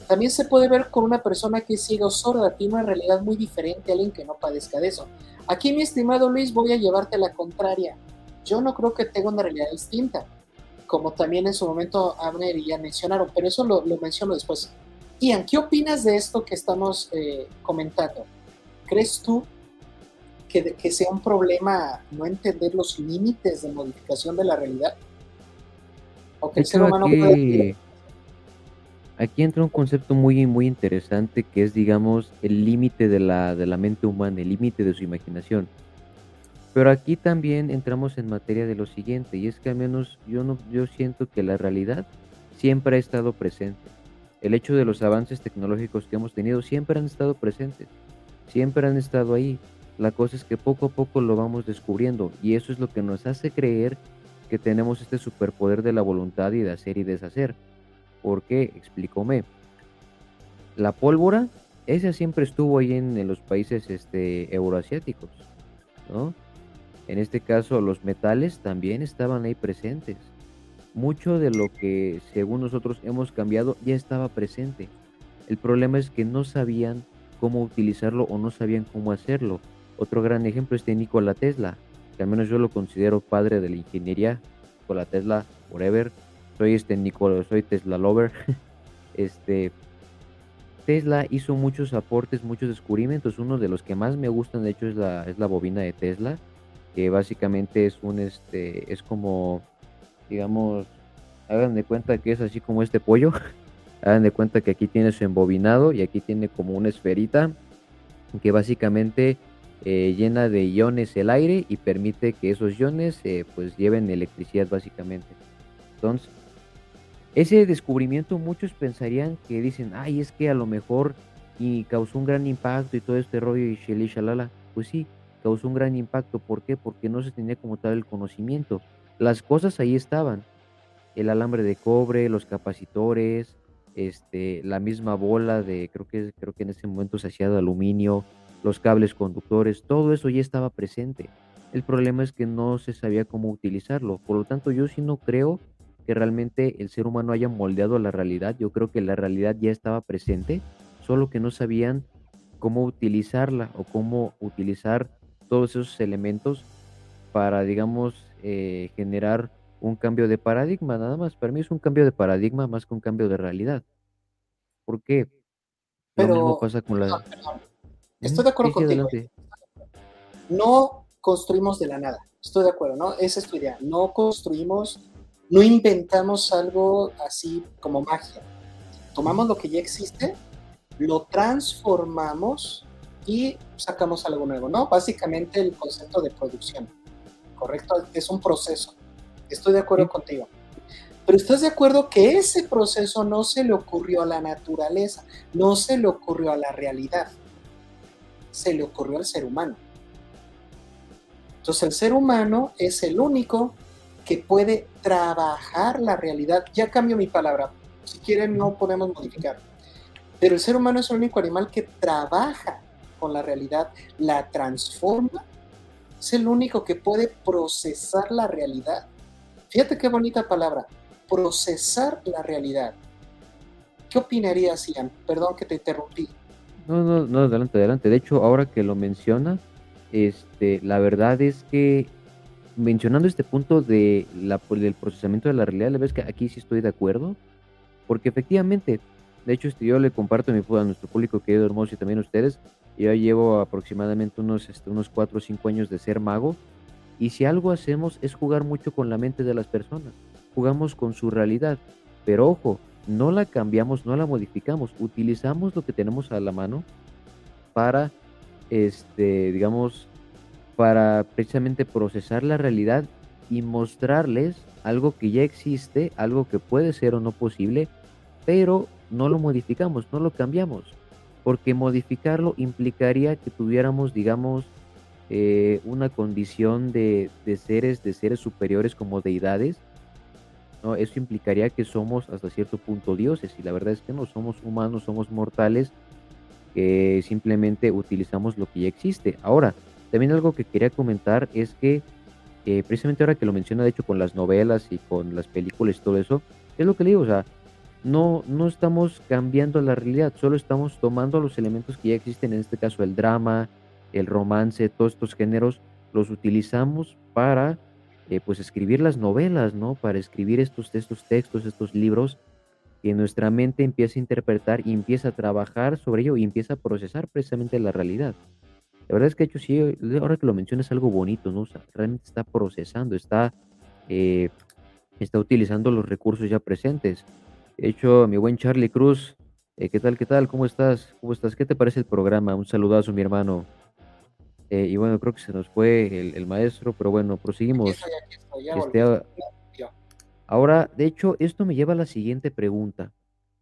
También se puede ver con una persona que es ciega sorda, tiene una realidad muy diferente a alguien que no padezca de eso. Aquí, mi estimado Luis, voy a llevarte la contraria yo no creo que tenga una realidad distinta, como también en su momento Abner y ya mencionaron, pero eso lo, menciono después. Ian, ¿qué opinas de esto que estamos eh, comentando? ¿Crees tú que, que, sea un problema no entender los límites de modificación de la realidad? ¿O que el ser humano aquí, puede... aquí entra un concepto muy, muy interesante que es, digamos, el límite de la, de la mente humana, el límite de su imaginación. Pero aquí también entramos en materia de lo siguiente, y es que al menos yo, no, yo siento que la realidad siempre ha estado presente. El hecho de los avances tecnológicos que hemos tenido siempre han estado presentes, siempre han estado ahí. La cosa es que poco a poco lo vamos descubriendo y eso es lo que nos hace creer que tenemos este superpoder de la voluntad y de hacer y deshacer. ¿Por qué? Explícome. La pólvora, esa siempre estuvo ahí en, en los países este, euroasiáticos, ¿no? En este caso, los metales también estaban ahí presentes. Mucho de lo que según nosotros hemos cambiado ya estaba presente. El problema es que no sabían cómo utilizarlo o no sabían cómo hacerlo. Otro gran ejemplo es de Nikola Tesla, que al menos yo lo considero padre de la ingeniería. Nikola Tesla, forever. Soy este Nikola, soy Tesla lover. este Tesla hizo muchos aportes, muchos descubrimientos. Uno de los que más me gustan, de hecho, es la, es la bobina de Tesla que básicamente es un este es como digamos hagan de cuenta que es así como este pollo hagan de cuenta que aquí tiene su embobinado y aquí tiene como una esferita que básicamente eh, llena de iones el aire y permite que esos iones eh, pues lleven electricidad básicamente entonces ese descubrimiento muchos pensarían que dicen ay es que a lo mejor y causó un gran impacto y todo este rollo y shalala pues sí causó un gran impacto. ¿Por qué? Porque no se tenía como tal el conocimiento. Las cosas ahí estaban. El alambre de cobre, los capacitores, este, la misma bola de, creo que, creo que en ese momento se hacía de aluminio, los cables conductores, todo eso ya estaba presente. El problema es que no se sabía cómo utilizarlo. Por lo tanto, yo sí no creo que realmente el ser humano haya moldeado la realidad. Yo creo que la realidad ya estaba presente, solo que no sabían cómo utilizarla o cómo utilizar todos esos elementos para, digamos, eh, generar un cambio de paradigma, nada más. Para mí es un cambio de paradigma más que un cambio de realidad. ¿Por qué? Lo mismo Pero, pasa con la... Ujú, estoy de acuerdo contigo. adelante. No construimos de la nada. Estoy de acuerdo, ¿no? Esa es tu idea. No construimos, no inventamos algo así como magia. Tomamos lo que ya existe, lo transformamos y sacamos algo nuevo, ¿no? Básicamente el concepto de producción, ¿correcto? Es un proceso. Estoy de acuerdo Sí. contigo. Pero ¿estás de acuerdo que ese proceso no se le ocurrió a la naturaleza, no se le ocurrió a la realidad, se le ocurrió al ser humano? Entonces el ser humano es el único que puede trabajar la realidad. Ya cambio mi palabra, si quieren no podemos modificar. Pero el ser humano es el único animal que trabaja con la realidad, la transforma, es el único que puede procesar la realidad. Fíjate qué bonita palabra, procesar la realidad. ¿Qué opinarías, Ian? Perdón que te interrumpí. No, no, no, adelante, adelante. De hecho, ahora que lo menciona, este, la verdad es que mencionando este punto de la, del procesamiento de la realidad, la verdad es que aquí sí estoy de acuerdo, porque efectivamente, de hecho, este, yo le comparto mi, a nuestro público querido hermoso y también a ustedes, yo llevo aproximadamente unos, este, unos 4 o 5 años de ser mago, y si algo hacemos es jugar mucho con la mente de las personas, jugamos con su realidad, pero ojo, no la cambiamos, no la modificamos, utilizamos lo que tenemos a la mano para, este, digamos, para precisamente procesar la realidad y mostrarles algo que ya existe, algo que puede ser o no posible, pero no lo modificamos, no lo cambiamos, porque modificarlo implicaría que tuviéramos, digamos, eh, una condición de, de seres, de seres superiores como deidades, ¿no? Eso implicaría que somos hasta cierto punto dioses y la verdad es que no somos humanos, somos mortales que simplemente utilizamos lo que ya existe. Ahora, también algo que quería comentar es que eh, precisamente ahora que lo menciona, de hecho, con las novelas y con las películas y todo eso, es lo que le digo, o sea, no, no estamos cambiando la realidad, solo estamos tomando los elementos que ya existen, en este caso el drama, el romance, todos estos géneros, los utilizamos para eh, pues escribir las novelas, ¿no? Para escribir estos, estos textos, estos libros, que nuestra mente empieza a interpretar y empieza a trabajar sobre ello y empieza a procesar precisamente la realidad. La verdad es que, hecho, sí, ahora que lo mencionas, es algo bonito, ¿no? Realmente está procesando, está, eh, está utilizando los recursos ya presentes. De hecho, mi buen Charlie Cruz, eh, ¿qué tal, qué tal? ¿Cómo estás? ¿Cómo estás? ¿Qué te parece el programa? Un saludazo, mi hermano. Eh, y bueno, creo que se nos fue el, el maestro, pero bueno, Aquí proseguimos. estoy, aquí estoy, ya Este, volví. a- Yo. ahora, de hecho, esto me lleva a la siguiente pregunta.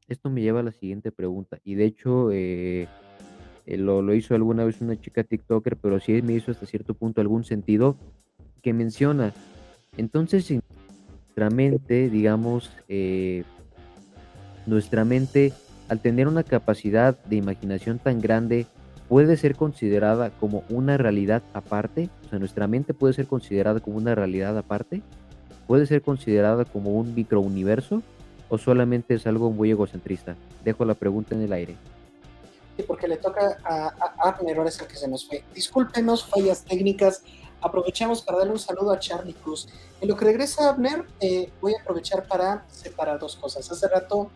Esto me lleva a la siguiente pregunta. Y de hecho, eh, eh, lo, lo hizo alguna vez una chica TikToker, pero sí me hizo hasta cierto punto algún sentido, que menciona, entonces, nuestra mente, digamos, eh, nuestra mente, al tener una capacidad de imaginación tan grande, puede ser considerada como una realidad aparte, o sea, nuestra mente puede ser considerada como una realidad aparte, puede ser considerada como un microuniverso, o solamente es algo muy egocentrista. Dejo la pregunta en el aire. Sí, porque le toca a, a Abner, ahora es el que se nos fue. Discúlpenos, fallas técnicas. Aprovechamos para darle un saludo a Charlie Cruz. En lo que regresa Abner, eh, voy a aprovechar para separar dos cosas. Hace rato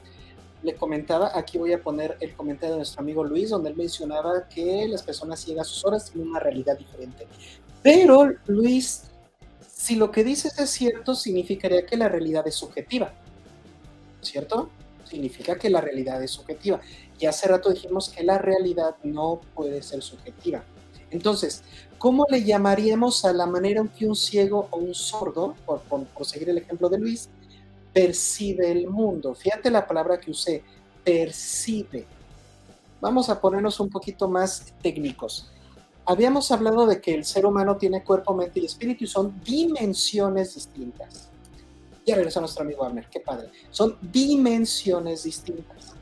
le comentaba, aquí voy a poner el comentario de nuestro amigo Luis, donde él mencionaba que las personas ciegas sus horas tienen una realidad diferente. Pero, Luis, si lo que dices es cierto, significaría que la realidad es subjetiva. ¿Cierto? Significa que la realidad es subjetiva. Y hace rato dijimos que la realidad no puede ser subjetiva. Entonces, ¿cómo le llamaríamos a la manera en que un ciego o un sordo, por, por, por seguir el ejemplo de Luis, percibe el mundo? Fíjate la palabra que usé, percibe. Vamos a ponernos un poquito más técnicos. Habíamos hablado de que el ser humano tiene cuerpo, mente y espíritu y son dimensiones distintas. Ya regresó nuestro amigo Abner, qué padre. Son dimensiones distintas.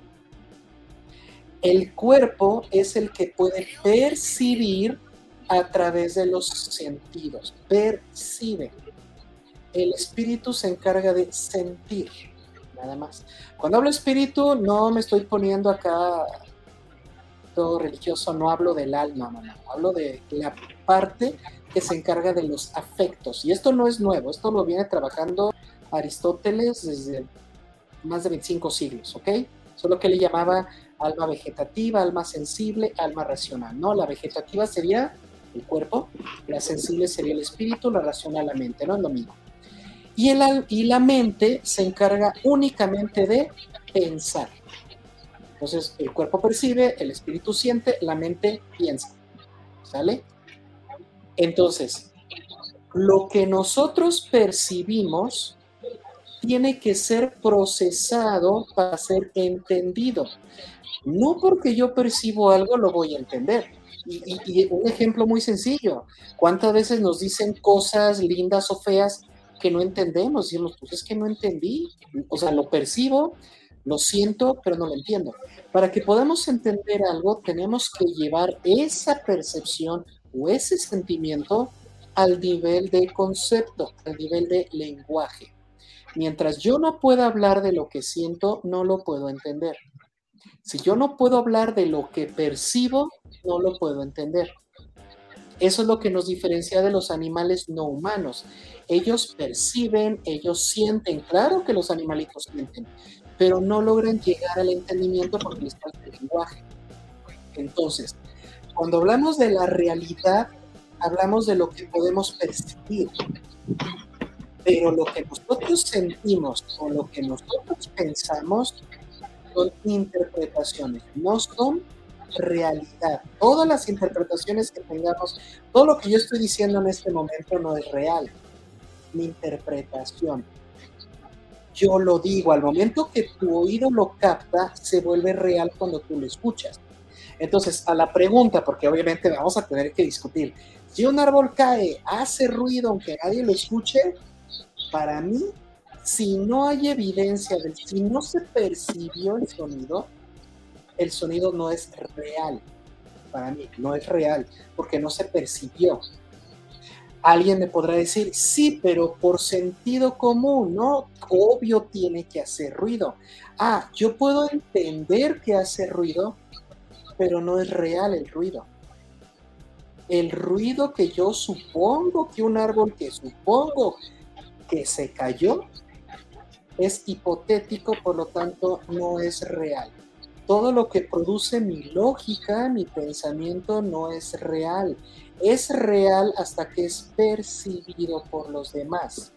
El cuerpo es el que puede percibir a través de los sentidos, percibe. El espíritu se encarga de sentir, nada más. Cuando hablo espíritu, no me estoy poniendo acá todo religioso, no hablo del alma, no, hablo de la parte que se encarga de los afectos. Y esto no es nuevo, esto lo viene trabajando Aristóteles desde más de 25 siglos, ¿ok? Solo que le llamaba alma vegetativa, alma sensible, alma racional, ¿no? La vegetativa sería el cuerpo, la sensible sería el espíritu, la racional la mente, ¿no? Es lo mismo. Y, el, y la mente se encarga únicamente de pensar. Entonces, el cuerpo percibe, el espíritu siente, la mente piensa. ¿Sale? Entonces, lo que nosotros percibimos tiene que ser procesado para ser entendido. No porque yo percibo algo lo voy a entender. Y, un ejemplo muy sencillo, ¿cuántas veces nos dicen cosas lindas o feas que no entendemos? Decimos, pues es que no entendí, o sea, lo percibo, lo siento, pero no lo entiendo. Para que podamos entender algo, tenemos que llevar esa percepción o ese sentimiento al nivel de concepto, al nivel de lenguaje. Mientras yo no pueda hablar de lo que siento, no lo puedo entender. Si yo no puedo hablar de lo que percibo, no lo puedo entender. Eso es lo que nos diferencia de los animales no humanos. Ellos perciben, ellos sienten, claro que los animalitos sienten, pero no logran llegar al entendimiento porque les falta el lenguaje. Entonces, cuando hablamos de la realidad, hablamos de lo que podemos percibir. Pero lo que nosotros sentimos o lo que nosotros pensamos son interpretaciones, no son realidad. Todas las interpretaciones que tengamos, todo lo que yo estoy diciendo en este momento no es real. Mi interpretación. Yo lo digo, al momento que tu oído lo capta, se vuelve real cuando tú lo escuchas. Entonces, a la pregunta, porque obviamente vamos a tener que discutir, si un árbol cae, hace ruido aunque nadie lo escuche, para mí, si no hay evidencia de, si no se percibió el sonido, el sonido no es real. Para mí, no es real, porque no se percibió. Alguien me podrá decir, sí, pero por sentido común, ¿no? Obvio tiene que hacer ruido. Ah, yo puedo entender que hace ruido, pero no es real el ruido. El ruido que yo supongo que un árbol que supongo que se cayó es hipotético, por lo tanto no es real. Todo lo que produce mi lógica, mi pensamiento, no es real. Es real hasta que es percibido por los demás.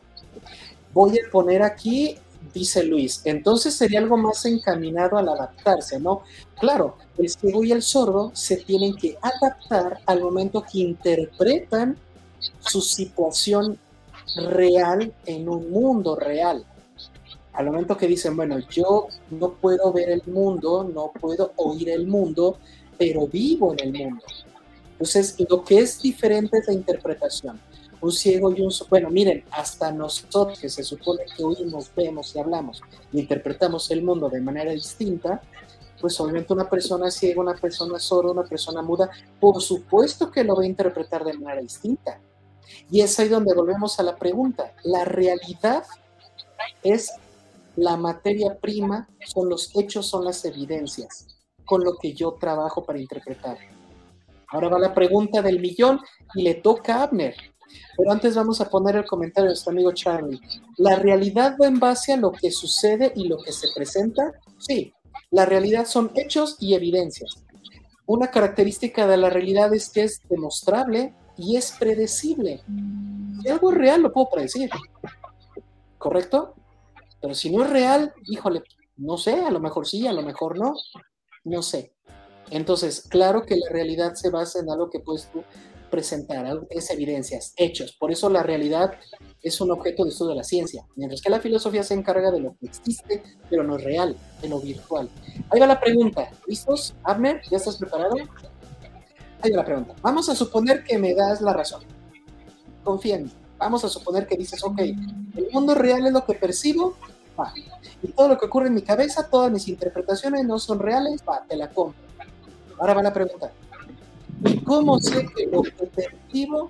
Voy a poner aquí dice Luis. Entonces sería algo más encaminado al adaptarse, ¿no? Claro, el ciego y el sordo se tienen que adaptar al momento que interpretan su situación real en un mundo real. Al momento que dicen, bueno, yo no puedo ver el mundo, no puedo oír el mundo, pero vivo en el mundo. Entonces, lo que es diferente es la interpretación. Un ciego y un bueno miren hasta nosotros que se supone que oímos vemos y hablamos y interpretamos el mundo de manera distinta pues obviamente una persona ciega una persona sorda una persona muda por supuesto que lo va a interpretar de manera distinta. Y es ahí donde volvemos a la pregunta. La realidad es la materia prima son los hechos son las evidencias con lo que yo trabajo para interpretar Ahora va la pregunta del millón y le toca a Abner. Pero antes vamos a poner el comentario de nuestro amigo Charlie. ¿La realidad va en base a lo que sucede y lo que se presenta? Sí, la realidad son hechos y evidencias. Una característica de la realidad es que es demostrable y es predecible. Si algo es real, lo puedo predecir. ¿Correcto? Pero si no es real, híjole, no sé, a lo mejor sí, a lo mejor no, no sé. Entonces, claro que la realidad se basa en algo que puedes tú presentar, es evidencias, hechos. Por eso la realidad es un objeto de estudio de la ciencia, mientras que la filosofía se encarga de lo que existe, pero no es real, de lo virtual. Ahí va la pregunta. ¿Listos? Abner, ¿ya estás preparado? Ahí va la pregunta. Vamos a suponer que me das la razón. Confía en mí. Vamos a suponer que dices, ok, el mundo real es lo que percibo, va. Y todo lo que ocurre en mi cabeza, todas mis interpretaciones no son reales, va, te la compro. Ahora va la pregunta. ¿Y cómo sé que lo que percibo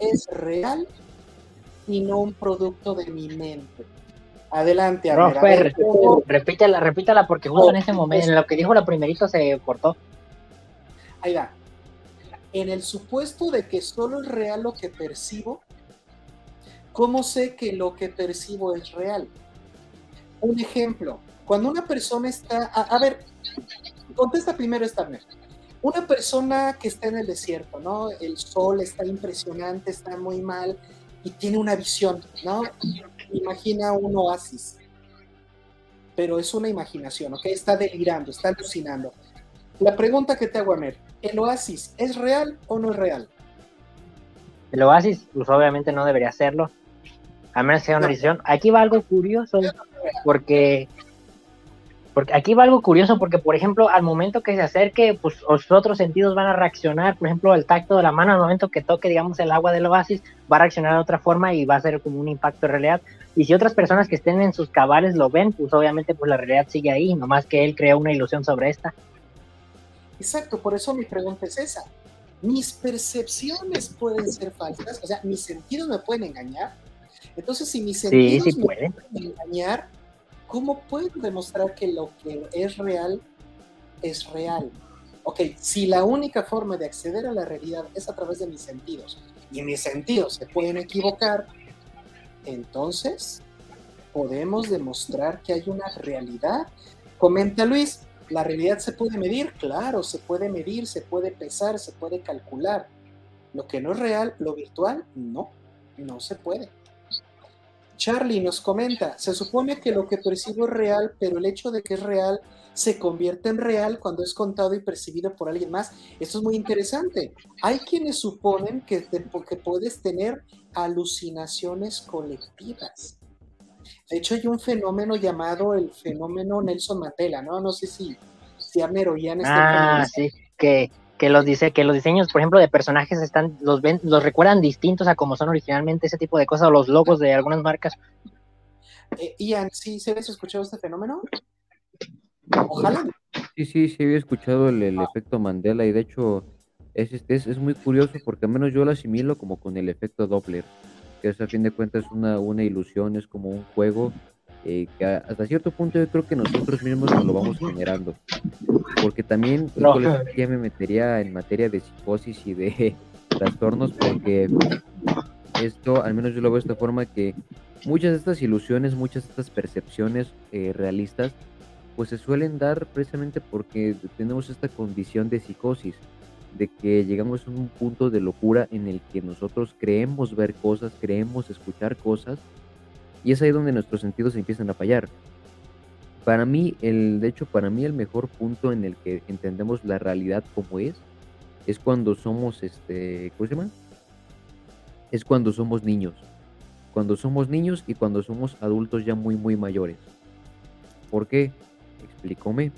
es real y no un producto de mi mente. Adelante, Amber. repítela, repítela, porque justo en ese momento, en lo que dijo la primerito se cortó. Ahí va. En el supuesto de que solo es real lo que percibo, ¿cómo sé que lo que percibo es real? Un ejemplo, cuando una persona está, a, ver, contesta primero esta vez. Una persona que está en el desierto, ¿no? El sol está impresionante, está muy mal y tiene una visión, ¿no? Imagina un oasis. Pero es una imaginación, ¿ok? Está delirando, está alucinando. La pregunta que te hago, Amer, ¿el oasis es real o no es real? El oasis, pues obviamente no debería serlo, a menos que sea una visión. Aquí va algo curioso, porque porque aquí va algo curioso, porque por ejemplo, al momento que se acerque, pues los otros sentidos van a reaccionar. Por ejemplo, el tacto de la mano, al momento que toque, digamos, el agua del oasis, va a reaccionar de otra forma y va a ser como un impacto de realidad. Y si otras personas que estén en sus cabales lo ven, pues obviamente pues la realidad sigue ahí, nomás que él creó una ilusión sobre esta. Exacto, por eso mi pregunta es esa. Mis percepciones pueden ser falsas, o sea, mis sentidos me pueden engañar. Entonces, si mis sentidos me pueden engañar, ¿cómo puedo demostrar que lo que es real es real? Ok, si la única forma de acceder a la realidad es a través de mis sentidos y mis sentidos se pueden equivocar, entonces podemos demostrar que hay una realidad. Comenta Luis, ¿la realidad se puede medir? Claro, se puede medir, se puede pesar, se puede calcular. Lo que no es real, lo virtual, no, no se puede. Charlie nos comenta, se supone que lo que percibo es real, pero el hecho de que es real se convierte en real cuando es contado y percibido por alguien más. Esto es muy interesante. Hay quienes suponen que, que puedes tener alucinaciones colectivas. De hecho, hay un fenómeno llamado el fenómeno Nelson Mandela, ¿no? No sé si, si han oían este Ah, sí, que que los dice que los diseños, por ejemplo, de personajes están los ven, los recuerdan distintos a como son originalmente ese tipo de cosas o los logos de algunas marcas. Eh, Ian, ¿sí se habías escuchado este fenómeno? Ojalá. Sí, sí, sí había escuchado el, efecto Mandela y de hecho es, es, es, muy curioso porque al menos yo lo asimilo como con el efecto Doppler, que es a fin de cuentas una, una ilusión, es como un juego eh, que hasta cierto punto yo creo que nosotros mismos nos lo vamos generando. Porque también ya me metería en materia de psicosis y de trastornos, porque esto, al menos yo lo veo de esta forma, que muchas de estas ilusiones, muchas de estas percepciones eh, realistas, pues se suelen dar precisamente porque tenemos esta condición de psicosis, de que llegamos a un punto de locura en el que nosotros creemos ver cosas, creemos escuchar cosas, y es ahí donde nuestros sentidos empiezan a fallar. Para mí, el, de hecho, para mí el mejor punto en el que entendemos la realidad como es, es cuando somos, este, ¿cómo se llama? Es cuando somos niños. Cuando somos niños y cuando somos adultos ya muy, muy mayores. ¿Por qué? Explícame.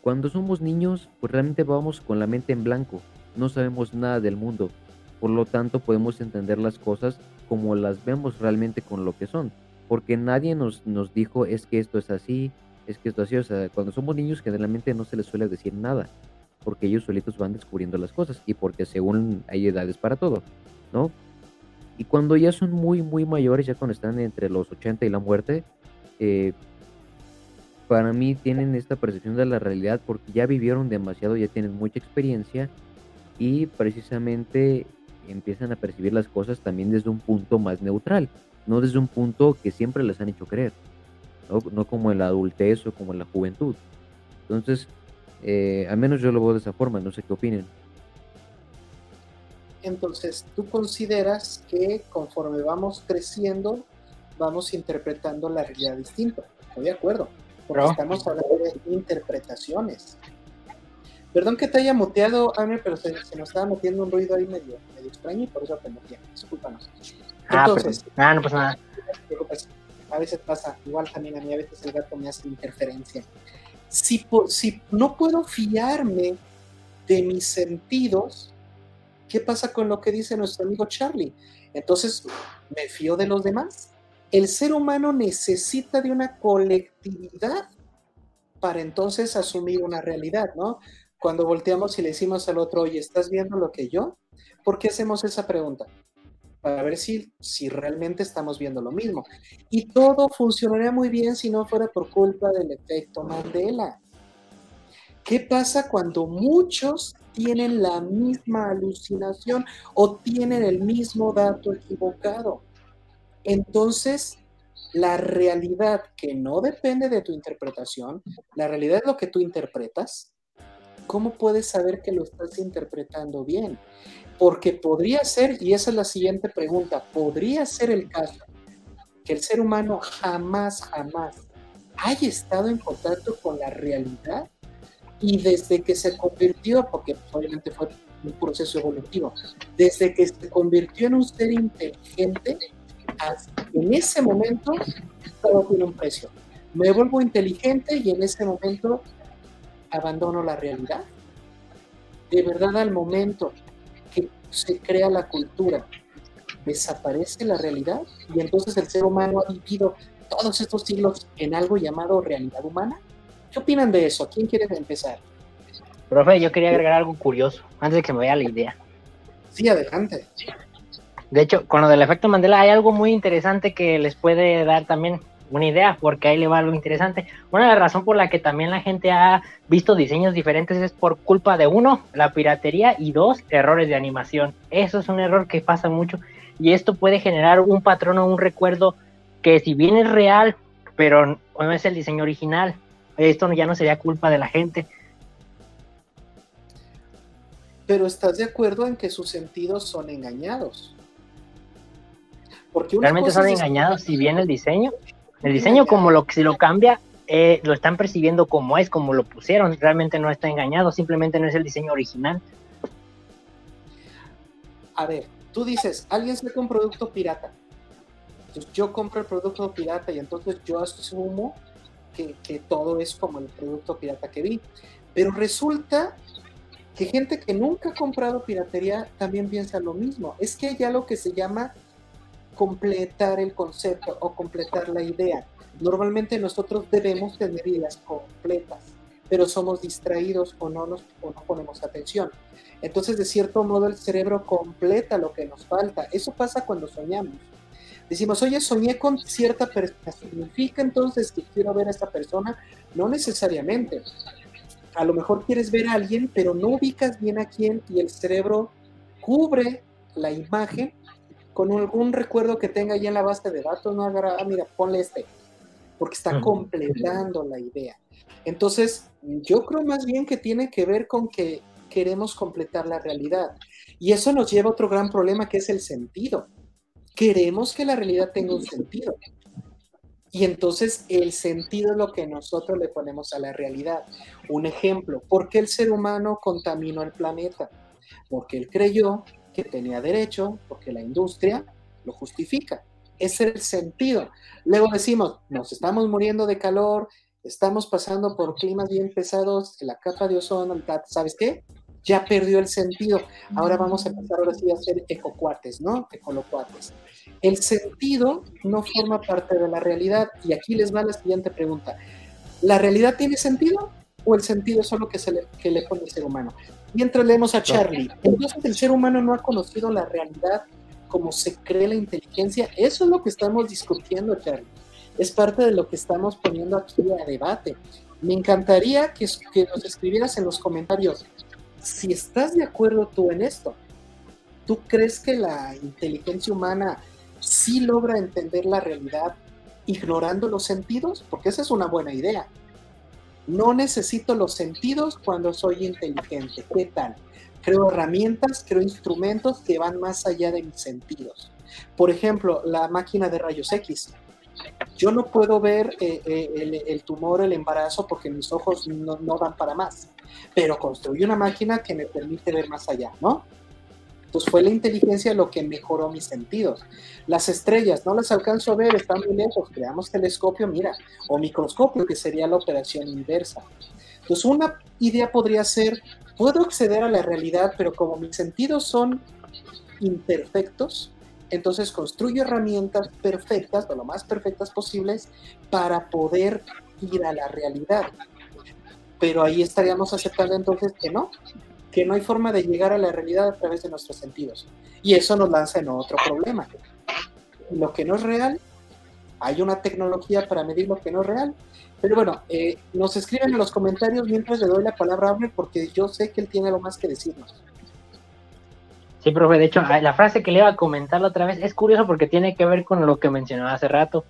Cuando somos niños, pues realmente vamos con la mente en blanco. No sabemos nada del mundo. Por lo tanto, podemos entender las cosas como las vemos realmente con lo que son porque nadie nos, nos dijo es que esto es así, es que esto es así. O sea, cuando somos niños generalmente no se les suele decir nada, porque ellos solitos van descubriendo las cosas y porque según hay edades para todo, ¿no? Y cuando ya son muy, muy mayores, ya cuando están entre los 80 y la muerte, eh, para mí tienen esta percepción de la realidad porque ya vivieron demasiado, ya tienen mucha experiencia y precisamente empiezan a percibir las cosas también desde un punto más neutral no desde un punto que siempre les han hecho creer, no, como en la adultez o como en la juventud. Entonces, eh, al menos yo lo veo de esa forma, no sé qué opinen. Entonces, ¿tú consideras que conforme vamos creciendo, vamos interpretando la realidad distinto? Estoy de acuerdo, porque estamos hablando de interpretaciones. Perdón que te haya muteado, Ame, pero se, nos estaba metiendo un ruido ahí medio, medio extraño y por eso te muteé. Discúlpanos. Ah, Entonces, ah, no pasa nada. A veces pasa, igual también a mí, a veces el gato me hace interferencia. Si, si no puedo fiarme de mis sentidos, ¿qué pasa con lo que dice nuestro amigo Charlie? Entonces, ¿me fío de los demás? El ser humano necesita de una colectividad para entonces asumir una realidad, ¿no? Cuando volteamos y le decimos al otro, oye, ¿estás viendo lo que yo? ¿Por qué hacemos esa pregunta? Para ver si, si realmente estamos viendo lo mismo. Y todo funcionaría muy bien si no fuera por culpa del efecto Mandela. ¿Qué pasa cuando muchos tienen la misma alucinación o tienen el mismo dato equivocado? Entonces, la realidad que no depende de tu interpretación, la realidad es lo que tú interpretas, ¿cómo puedes saber que lo estás interpretando bien? Porque podría ser, y esa es la siguiente pregunta, podría ser el caso que el ser humano jamás, jamás haya estado en contacto con la realidad y desde que se convirtió, porque obviamente fue un proceso evolutivo, desde que se convirtió en un ser inteligente, en ese momento todo tiene un precio. Me vuelvo inteligente y en ese momento abandono la realidad. De verdad, al momento se crea la cultura, desaparece la realidad y entonces el ser humano ha vivido todos estos siglos en algo llamado realidad humana. ¿Qué opinan de eso? ¿Quién quiere empezar? Profe, yo quería agregar algo curioso antes de que me vaya la idea. Sí, adelante. De hecho, con lo del efecto Mandela hay algo muy interesante que les puede dar también una idea, porque ahí le va algo interesante. Una de las razones por la que también la gente ha visto diseños diferentes es por culpa de uno, la piratería y dos, errores de animación. Eso es un error que pasa mucho y esto puede generar un patrón o un recuerdo que si bien es real, pero no es el diseño original. Esto ya no sería culpa de la gente. Pero estás de acuerdo en que sus sentidos son engañados. Porque Realmente son engañados si bien el diseño el diseño, como lo que si lo cambia, eh, lo están percibiendo como es, como lo pusieron. Realmente no está engañado, simplemente no es el diseño original. A ver, tú dices, alguien saca un producto pirata. Entonces yo compro el producto pirata y entonces yo asumo que, que todo es como el producto pirata que vi. Pero resulta que gente que nunca ha comprado piratería también piensa lo mismo. Es que hay algo que se llama completar el concepto o completar la idea. Normalmente nosotros debemos tener ideas completas, pero somos distraídos o no, nos, o no ponemos atención. Entonces, de cierto modo, el cerebro completa lo que nos falta. Eso pasa cuando soñamos. Decimos, oye, soñé con cierta persona. ¿Significa entonces que quiero ver a esta persona? No necesariamente. A lo mejor quieres ver a alguien, pero no ubicas bien a quién y el cerebro cubre la imagen con algún recuerdo que tenga ahí en la base de datos, no agarra, ah, mira, ponle este, porque está completando la idea. Entonces, yo creo más bien que tiene que ver con que queremos completar la realidad. Y eso nos lleva a otro gran problema que es el sentido. Queremos que la realidad tenga un sentido. Y entonces el sentido es lo que nosotros le ponemos a la realidad. Un ejemplo, ¿por qué el ser humano contaminó el planeta? Porque él creyó que tenía derecho, porque la industria lo justifica. Es el sentido. Luego decimos, nos estamos muriendo de calor, estamos pasando por climas bien pesados, la capa de ozono, ¿sabes qué? Ya perdió el sentido. Ahora vamos a empezar ahora sí a hacer ecocuates, ¿no? Ecolocuates. El sentido no forma parte de la realidad. Y aquí les va la siguiente pregunta. ¿La realidad tiene sentido o el sentido es solo que, se le, que le pone el ser humano? Mientras leemos a Charlie, entonces el ser humano no ha conocido la realidad como se cree la inteligencia. Eso es lo que estamos discutiendo, Charlie. Es parte de lo que estamos poniendo aquí a debate. Me encantaría que, que nos escribieras en los comentarios si estás de acuerdo tú en esto. ¿Tú crees que la inteligencia humana sí logra entender la realidad ignorando los sentidos? Porque esa es una buena idea. No necesito los sentidos cuando soy inteligente. ¿Qué tal? Creo herramientas, creo instrumentos que van más allá de mis sentidos. Por ejemplo, la máquina de rayos X. Yo no puedo ver eh, eh, el, tumor, el embarazo, porque mis ojos no, no dan para más. Pero construí una máquina que me permite ver más allá, ¿no? Pues fue la inteligencia lo que mejoró mis sentidos. Las estrellas, no las alcanzo a ver, están muy lejos, creamos telescopio, mira, o microscopio, que sería la operación inversa. Entonces una idea podría ser, puedo acceder a la realidad, pero como mis sentidos son imperfectos, entonces construyo herramientas perfectas, o lo más perfectas posibles, para poder ir a la realidad. Pero ahí estaríamos aceptando entonces que no, que no hay forma de llegar a la realidad a través de nuestros sentidos. Y eso nos lanza en otro problema. Lo que no es real, hay una tecnología para medir lo que no es real. Pero bueno, eh, nos escriben en los comentarios mientras le doy la palabra a Abner, porque yo sé que él tiene algo más que decirnos. Sí, profe, de hecho, la frase que le iba a comentar la otra vez es curioso porque tiene que ver con lo que mencionaba hace rato.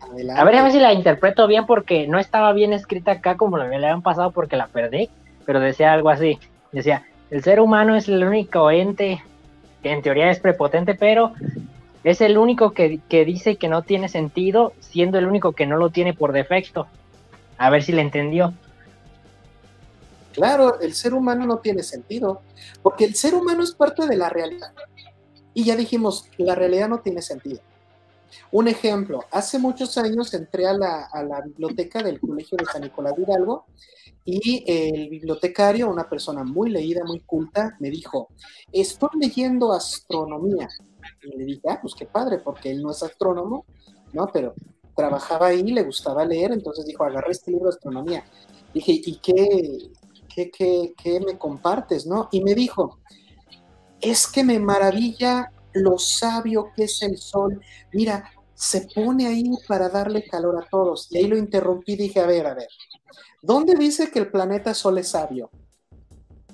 A ver, a ver si la interpreto bien porque no estaba bien escrita acá como la le habían pasado porque la perdí, pero decía algo así. Decía, el ser humano es el único ente que en teoría es prepotente, pero es el único que, dice que no tiene sentido, siendo el único que no lo tiene por defecto. A ver si le entendió. Claro, el ser humano no tiene sentido, porque el ser humano es parte de la realidad. Y ya dijimos, la realidad no tiene sentido. Un ejemplo, hace muchos años entré a la, biblioteca del Colegio de San Nicolás de Hidalgo y el bibliotecario, una persona muy leída, muy culta, me dijo, estoy leyendo astronomía. Y le dije, ah, pues qué padre, porque él no es astrónomo, ¿no? Pero trabajaba ahí, le gustaba leer, entonces dijo, agarré este libro de astronomía. Dije, ¿y qué, qué, qué, qué me compartes, no? Y me dijo, es que me maravilla lo sabio que es el sol. Mira, se pone ahí para darle calor a todos. Y ahí lo interrumpí, dije, a ver, a ver, ¿dónde dice que el planeta Sol es sabio?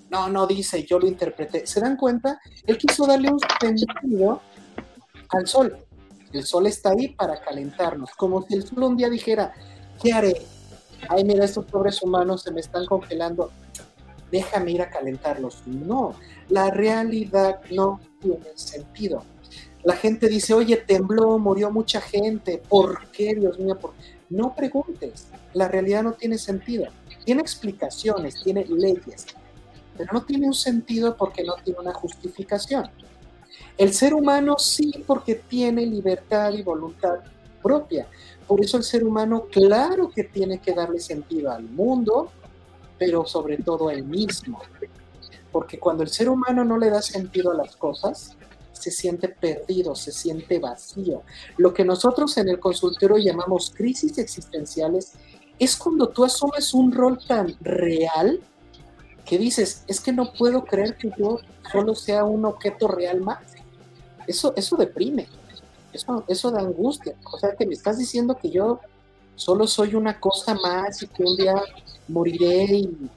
No, no dice, yo lo interpreté. ¿Se dan cuenta? Él quiso darle un sentido al Sol. El Sol está ahí para calentarnos, como si el Sol un día dijera, ¿qué haré? Ay, mira, estos pobres humanos se me están congelando. Déjame ir a calentarlos. No, la realidad no tiene sentido. La gente dice, oye, tembló, murió mucha gente, ¿por qué, Dios mío? No preguntes, la realidad no tiene sentido. Tiene explicaciones, tiene leyes, pero no tiene un sentido porque no tiene una justificación. El ser humano sí porque tiene libertad y voluntad propia. Por eso el ser humano claro que tiene que darle sentido al mundo, pero sobre todo a mismo. Porque cuando el ser humano no le da sentido a las cosas, se siente perdido, se siente vacío. Lo que nosotros en el consultorio llamamos crisis existenciales es cuando tú asumes un rol tan real que dices, es que no puedo creer que yo solo sea un objeto real más. Eso, eso deprime, eso, eso da angustia. O sea, que me estás diciendo que yo solo soy una cosa más y que un día moriré y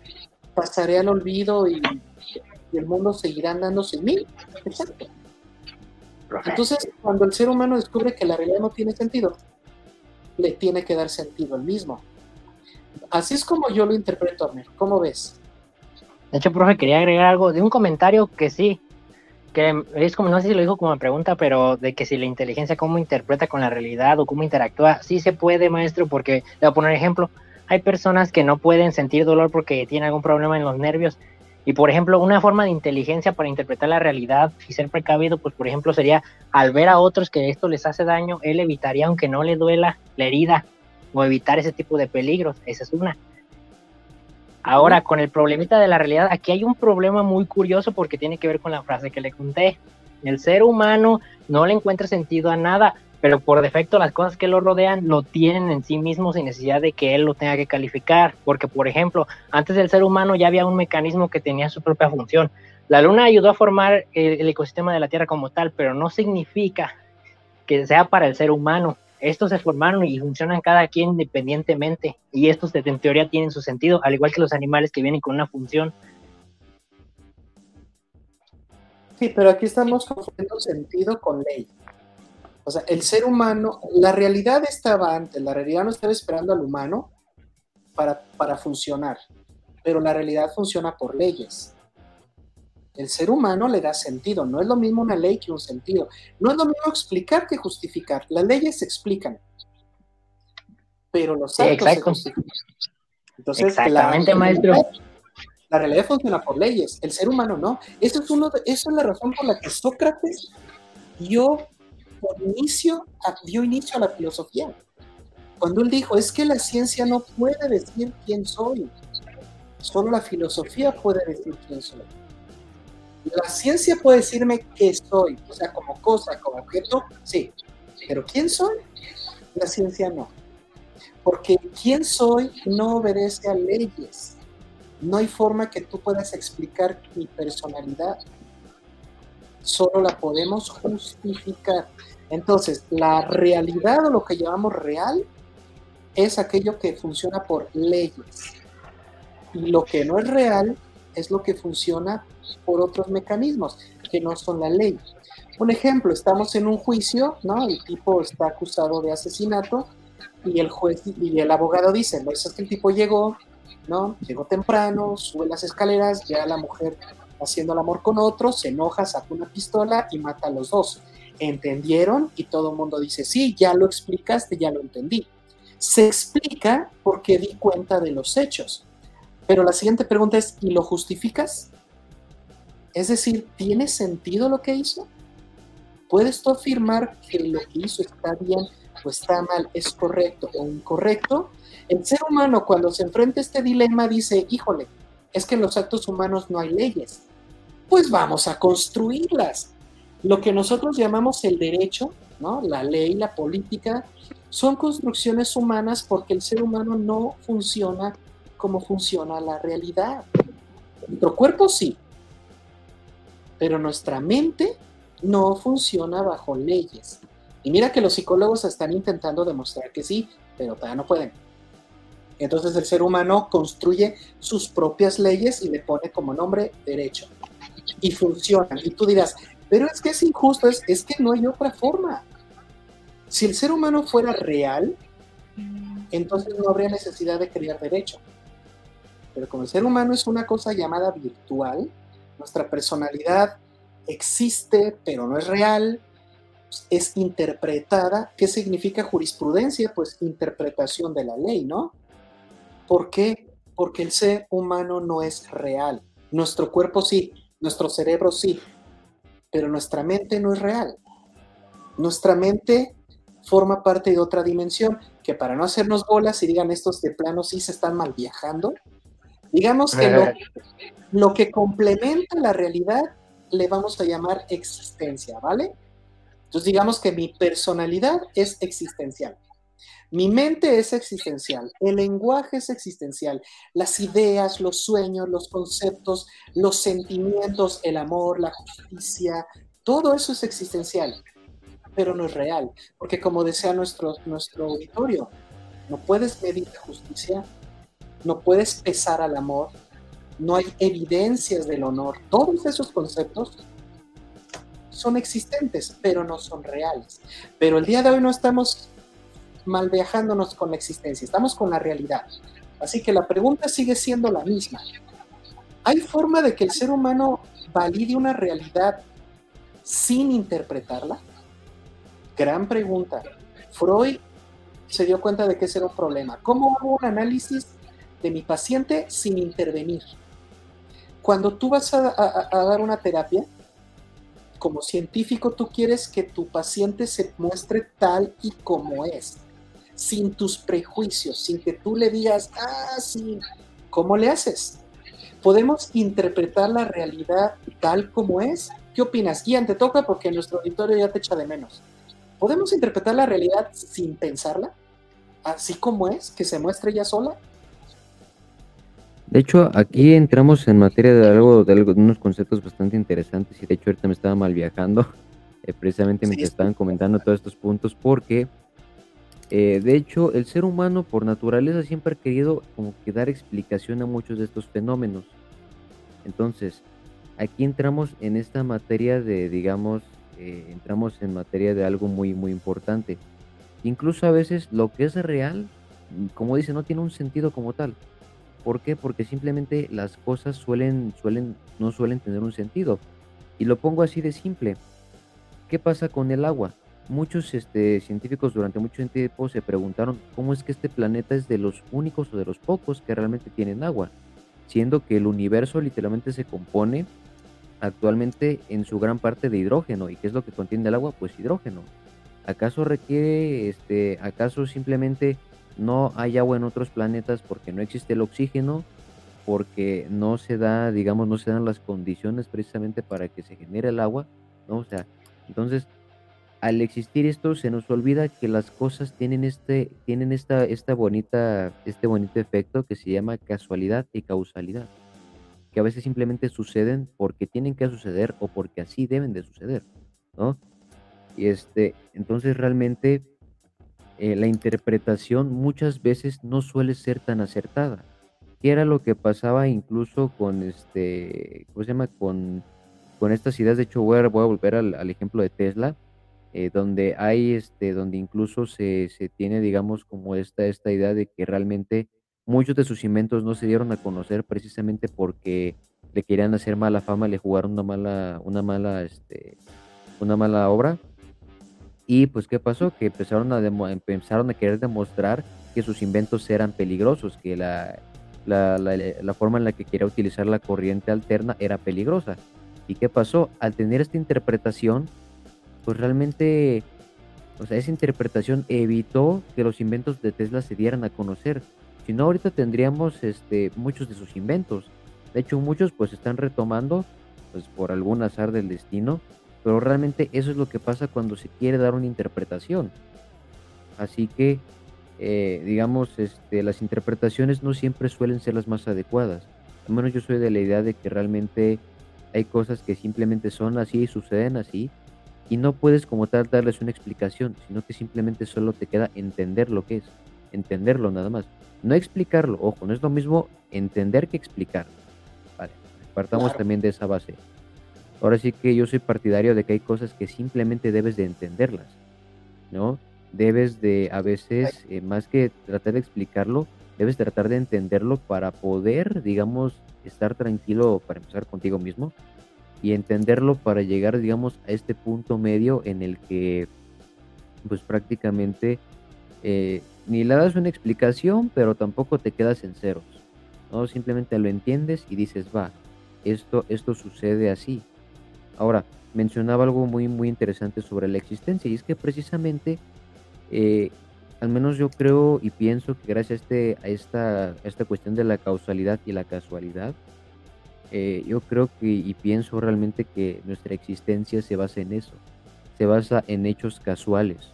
pasaré al olvido y, el mundo seguirá andando sin mí. Exacto. Entonces, cuando el ser humano descubre que la realidad no tiene sentido, le tiene que dar sentido al mismo. Así es como yo lo interpreto, Amir. ¿Cómo ves? De hecho, profe, quería agregar algo de un comentario que sí, que es como, no sé si lo dijo como pregunta, pero de que si la inteligencia cómo interpreta con la realidad o cómo interactúa, sí se puede, maestro, porque le voy a poner ejemplo, hay personas que no pueden sentir dolor porque tienen algún problema en los nervios. Y por ejemplo, una forma de inteligencia para interpretar la realidad y ser precavido, pues por ejemplo sería al ver a otros que esto les hace daño, él evitaría, aunque no le duela, la herida o evitar ese tipo de peligros. Esa es una. Ahora, con el problemita de la realidad, aquí hay un problema muy curioso porque tiene que ver con la frase que le conté. El ser humano no le encuentra sentido a nada, pero por defecto las cosas que lo rodean lo tienen en sí mismo sin necesidad de que él lo tenga que calificar. Porque, por ejemplo, antes del ser humano ya había un mecanismo que tenía su propia función. La luna ayudó a formar el, el ecosistema de la Tierra como tal, pero no significa que sea para el ser humano estos se formaron y funcionan cada quien independientemente y estos en teoría tienen su sentido, al igual que los animales que vienen con una función. Sí, pero aquí estamos confundiendo sentido con ley. O sea, el ser humano, la realidad estaba antes, la realidad no estaba esperando al humano para, para funcionar, pero la realidad funciona por leyes. El ser humano le da sentido. No es lo mismo una ley que un sentido. No es lo mismo explicar que justificar. Las leyes se explican, pero los actos se justifican. Entonces, Exactamente, maestro. La realidad funciona por leyes, el ser humano no. Eso es, uno eso es la razón por la que Sócrates dio, inicio dio inicio a la filosofía. Cuando él dijo, es que la ciencia no puede decir quién soy, solo la filosofía puede decir quién soy. La ciencia puede decirme qué soy, o sea, como cosa, como objeto, sí. Pero ¿quién soy? La ciencia no. Porque quién soy no obedece a leyes. No hay forma que tú puedas explicar mi personalidad. Solo la podemos justificar. Entonces, la realidad o lo que llamamos real es aquello que funciona por leyes. Y lo que no es real es lo que funciona por otros mecanismos, que no son la ley. Un ejemplo, estamos en un juicio, ¿no? El tipo está acusado de asesinato y el juez y el abogado dicen, no, es que el tipo llegó, ¿no? Llegó temprano, sube las escaleras, ya la mujer haciendo el amor con otro, se enoja, saca una pistola y mata a los dos. ¿Entendieron? Y todo el mundo dice, sí, ya lo explicaste, ya lo entendí. Se explica porque di cuenta de los hechos. Pero la siguiente pregunta es, ¿y lo justificas? Es decir, ¿tiene sentido lo que hizo? ¿Puedes tú afirmar que lo que hizo está bien o está mal, es correcto o incorrecto? El ser humano cuando se enfrenta a este dilema dice, híjole, es que en los actos humanos no hay leyes. Pues vamos a construirlas. Lo que nosotros llamamos el derecho, ¿no? la ley, la política, son construcciones humanas porque el ser humano no funciona como funciona la realidad. Nuestro cuerpo sí, pero nuestra mente no funciona bajo leyes. Y mira que los psicólogos están intentando demostrar que sí, pero todavía no pueden. Entonces el ser humano construye sus propias leyes y le pone como nombre derecho. Y funcionan. Y tú dirás, pero es que es injusto, es, es que no hay otra forma. Si el ser humano fuera real, entonces no habría necesidad de crear derecho. Pero como el ser humano es una cosa llamada virtual, nuestra personalidad existe, pero no es real, es interpretada. ¿Qué significa jurisprudencia? Pues interpretación de la ley, ¿no? ¿Por qué? Porque el ser humano no es real. Nuestro cuerpo sí, nuestro cerebro sí, pero nuestra mente no es real. Nuestra mente forma parte de otra dimensión, que para no hacernos bolas y digan estos de plano sí se están mal viajando, digamos que lo, lo que complementa la realidad le vamos a llamar existencia, ¿vale? Entonces digamos que mi personalidad es existencial. Mi mente es existencial, el lenguaje es existencial, las ideas, los sueños, los conceptos, los sentimientos, el amor, la justicia, todo eso es existencial, pero no es real, porque como decía nuestro, nuestro auditorio, no puedes medir la justicia, no puedes pesar al amor, no hay evidencias del honor, todos esos conceptos son existentes, pero no son reales. Pero el día de hoy no estamos mal viajándonos con la existencia, estamos con la realidad. Así que la pregunta sigue siendo la misma. ¿Hay forma de que el ser humano valide una realidad sin interpretarla? Gran pregunta. Freud se dio cuenta de que ese era un problema. ¿Cómo hago un análisis de mi paciente sin intervenir? Cuando tú vas a, a dar una terapia, como científico tú quieres que tu paciente se muestre tal y como es sin tus prejuicios, sin que tú le digas, ah, sí, ¿cómo le haces? ¿Podemos interpretar la realidad tal como es? ¿Qué opinas? Ian, te toca porque nuestro auditorio ya te echa de menos. ¿Podemos interpretar la realidad sin pensarla? Así como es, que se muestre ya sola. De hecho, aquí entramos en materia de algo, de, unos conceptos bastante interesantes y de hecho ahorita me estaba mal viajando, eh, precisamente mientras estaban comentando todos estos puntos, porque eh, de hecho, el ser humano por naturaleza siempre ha querido como que dar explicación a muchos de estos fenómenos. Entonces, aquí entramos en esta materia de, digamos, eh, entramos en materia de algo muy, muy importante. Incluso a veces lo que es real, como dice, no tiene un sentido como tal. ¿Por qué? Porque simplemente las cosas suelen, suelen, no suelen tener un sentido. Y lo pongo así de simple. ¿Qué pasa con el agua? Muchos este, científicos durante mucho tiempo se preguntaron cómo es que este planeta es de los únicos o de los pocos que realmente tienen agua, siendo que el universo literalmente se compone actualmente en su gran parte de hidrógeno. ¿Y qué es lo que contiene el agua? Pues hidrógeno. ¿Acaso requiere, este, acaso simplemente no hay agua en otros planetas porque no existe el oxígeno? Porque no se da, digamos, no se dan las condiciones precisamente para que se genere el agua, ¿no? O sea, entonces al existir esto se nos olvida que las cosas tienen este tienen esta esta bonita este bonito efecto que se llama casualidad y causalidad, que a veces simplemente suceden porque tienen que suceder o porque así deben de suceder, ¿no? Y, este, entonces realmente, eh, la interpretación muchas veces no suele ser tan acertada, ¿Qué era lo que pasaba incluso con, este, ¿cómo se llama? Con con estas ideas, de hecho voy a volver al ejemplo de Tesla, eh, donde hay, este, donde incluso se se tiene, digamos, como esta esta idea de que realmente muchos de sus inventos no se dieron a conocer precisamente porque le querían hacer mala fama, le jugaron una mala una mala, este, una mala obra. Y, pues, ¿qué pasó? Que empezaron a demo empezaron a querer demostrar que sus inventos eran peligrosos, que la la la la forma en la que quería utilizar la corriente alterna era peligrosa, ¿y qué pasó? Al tener esta interpretación, pues, realmente, o sea, esa interpretación evitó que los inventos de Tesla se dieran a conocer, si no, ahorita tendríamos, este, muchos de sus inventos, de hecho, muchos, pues, están retomando, pues, por algún azar del destino, pero realmente eso es lo que pasa cuando se quiere dar una interpretación. Así que, eh, digamos, este, las interpretaciones no siempre suelen ser las más adecuadas. Al menos yo soy de la idea de que realmente hay cosas que simplemente son así, suceden así, y no puedes como tal darles una explicación, sino que simplemente solo te queda entender lo que es, entenderlo nada más. No explicarlo, ojo, no es lo mismo entender que explicar. Vale, partamos Claro. también de esa base. Ahora sí que yo soy partidario de que hay cosas que simplemente debes de entenderlas, ¿no? Debes de, a veces, eh, más que tratar de explicarlo, debes tratar de entenderlo para poder, digamos, estar tranquilo para empezar contigo mismo y entenderlo para llegar, digamos, a este punto medio en el que, pues prácticamente, eh, ni le das una explicación, pero tampoco te quedas en ceros, ¿no? Simplemente lo entiendes y dices, va, esto, esto sucede así. Ahora, mencionaba algo muy, muy interesante sobre la existencia y es que precisamente, eh, al menos yo creo y pienso que gracias a, este, a, esta, a esta cuestión de la causalidad y la casualidad, eh, yo creo que y pienso realmente que nuestra existencia se basa en eso, se basa en hechos casuales,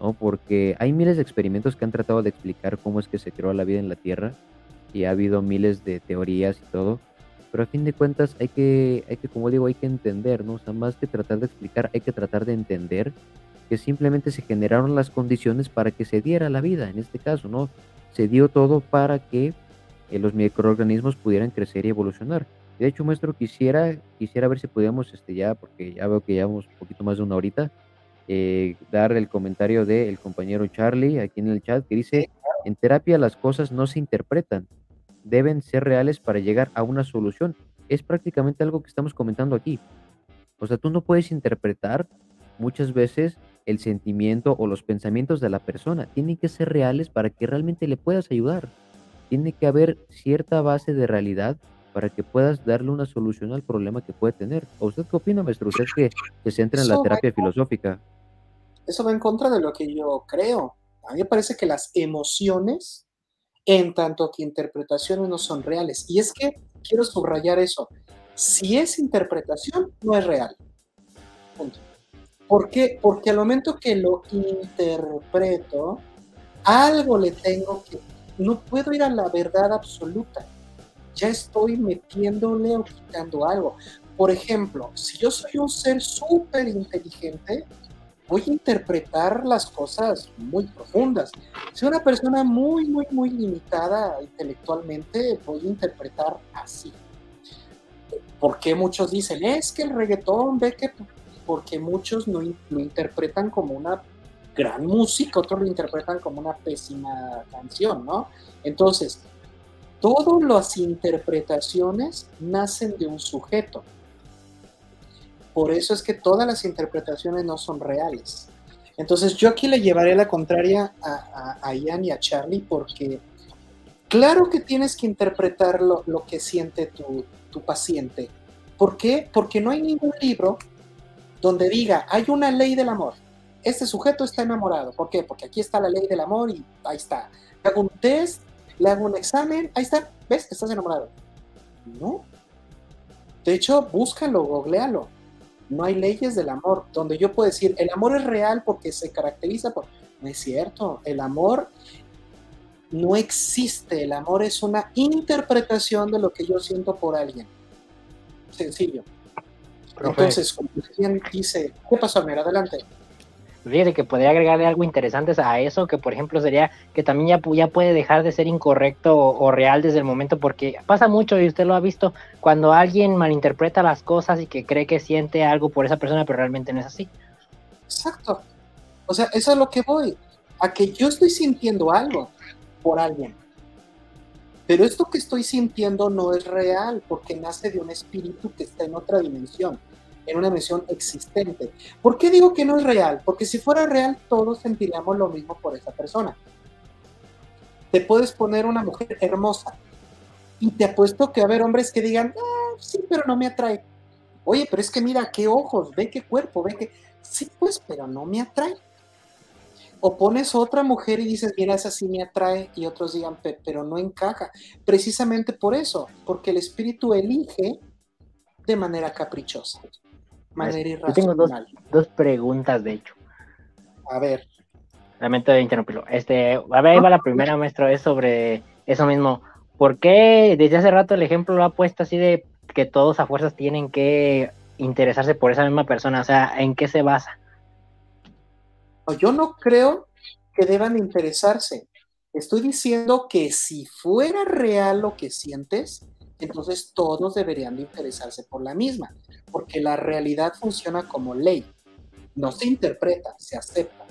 ¿no? Porque hay miles de experimentos que han tratado de explicar cómo es que se creó la vida en la Tierra y ha habido miles de teorías y todo, pero a fin de cuentas hay que, hay que, como digo, hay que entender, ¿no? O más que tratar de explicar, hay que tratar de entender que simplemente se generaron las condiciones para que se diera la vida, en este caso, ¿no? Se dio todo para que eh, los microorganismos pudieran crecer y evolucionar. De hecho, maestro, quisiera, quisiera ver si podíamos, este, ya, porque ya veo que llevamos un poquito más de una horita, eh, dar el comentario del compañero Charlie aquí en el chat que dice, en terapia las cosas no se interpretan, deben ser reales para llegar a una solución. Es prácticamente algo que estamos comentando aquí. O sea, tú no puedes interpretar muchas veces el sentimiento o los pensamientos de la persona. Tienen que ser reales para que realmente le puedas ayudar. Tiene que haber cierta base de realidad para que puedas darle una solución al problema que puede tener. ¿O usted qué opina, maestro? Usted que, que se entra en la terapia en- filosófica. Eso va en contra de lo que yo creo. A mí me parece que las emociones, en tanto que interpretaciones, no son reales. Y es que quiero subrayar eso. Si es interpretación, no es real. Punto. ¿Por qué? Porque al momento que lo interpreto, algo le tengo que... No puedo ir a la verdad absoluta. Ya estoy metiéndole o quitando algo. Por ejemplo, si yo soy un ser súper inteligente, voy a interpretar las cosas muy profundas. Si una persona muy, muy, muy limitada intelectualmente, voy a interpretar así. ¿Por qué muchos dicen, es que el reggaetón, ve que porque muchos no lo interpretan como una gran música, otros lo interpretan como una pésima canción, ¿no? Entonces, todas las interpretaciones nacen de un sujeto. Por eso es que todas las interpretaciones no son reales. Entonces, yo aquí le llevaré la contraria a, Ian y a Charlie porque claro que tienes que interpretar lo, que siente tu, paciente. ¿Por qué? Porque no hay ningún libro donde diga, hay una ley del amor. Este sujeto está enamorado. ¿Por qué? Porque aquí está la ley del amor y ahí está. Hago un le hago un examen, ahí está. ¿Ves? Estás enamorado. No. De hecho, búscalo, googlealo. no hay leyes del amor, donde yo puedo decir, el amor es real porque se caracteriza por... No es cierto, el amor no existe, el amor es una interpretación de lo que yo siento por alguien. Sencillo. Entonces, como dice, ¿qué pasó, Amir? Adelante. Fíjate que podría agregarle algo interesante a eso, que por ejemplo sería que también ya, ya puede dejar de ser incorrecto o, real desde el momento, porque pasa mucho y usted lo ha visto, cuando alguien malinterpreta las cosas y que cree que siente algo por esa persona, pero realmente no es así. Exacto. O sea, eso es lo que voy, a que yo estoy sintiendo algo por alguien. Pero esto que estoy sintiendo no es real porque nace de un espíritu que está en otra dimensión en una dimensión existente. ¿Por qué digo que no es real? Porque si fuera real, todos sentiríamos lo mismo por esa persona. Te puedes poner una mujer hermosa y te apuesto que va a haber hombres que digan, ah, sí, pero no me atrae. Oye, pero es que mira qué ojos, ve qué cuerpo, ve que... Sí, pues, pero no me atrae. O pones otra mujer y dices, mira, esa sí me atrae, y otros digan, pero no encaja. Precisamente por eso, porque el espíritu elige de manera caprichosa manera Yo tengo dos, preguntas, de hecho. A ver. Lamento de interrumpirlo. Este, a ver, ahí va la primera, maestro, es sobre eso mismo. ¿Por qué desde hace rato el ejemplo lo ha puesto así de que todos a fuerzas tienen que interesarse por esa misma persona? O sea, ¿en qué se basa? Yo no creo que deban interesarse. Estoy diciendo que si fuera real lo que sientes, entonces todos deberían de interesarse por la misma, porque la realidad funciona como ley, no se interpreta, se acepta.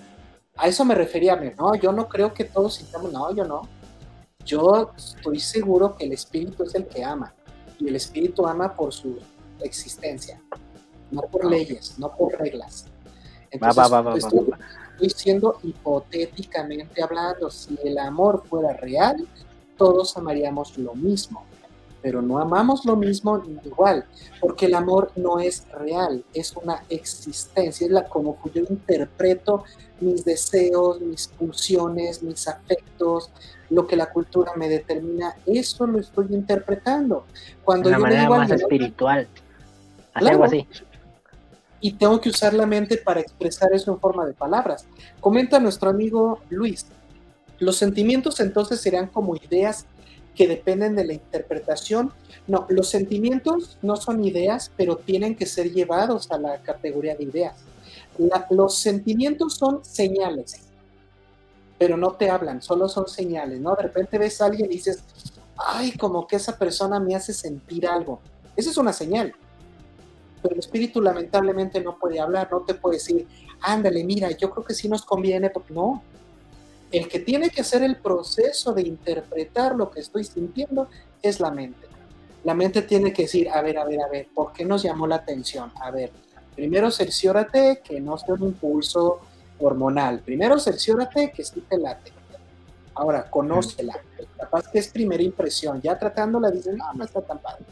A eso me refería, no, yo no creo que todos sintamos, no, yo no. Yo estoy seguro que el espíritu es el que ama, y el espíritu ama por su existencia, no por leyes, no por reglas. Entonces, estoy, estoy siendo hipotéticamente hablando, si el amor fuera real, todos amaríamos lo mismo pero no amamos lo mismo igual, porque el amor no es real, es una existencia, es la como yo interpreto mis deseos, mis pulsiones, mis afectos, lo que la cultura me determina, eso lo estoy interpretando. Cuando una manera más espiritual, algo así. Y tengo que usar la mente para expresar eso en forma de palabras. Comenta nuestro amigo Luis. Los sentimientos entonces serían como ideas que dependen de la interpretación. No, los sentimientos no son ideas, pero tienen que ser llevados a la categoría de ideas. los sentimientos son señales, pero no te hablan, solo son señales, ¿no? De repente ves a alguien y dices, ay, como que esa persona me hace sentir algo. Esa es una señal. Pero el espíritu lamentablemente no puede hablar, no te puede decir, ándale, mira, yo creo que sí nos conviene, porque no, el que tiene que hacer el proceso de interpretar lo que estoy sintiendo es la mente. La mente tiene que decir, a ver, a ver, a ver, ¿por qué nos llamó la atención? A ver, primero cerciórate que no sea un impulso hormonal. Primero cerciórate que sí te late. Ahora, conócela. Capaz que es primera impresión. Ya tratándola dices, no, no está tan padre.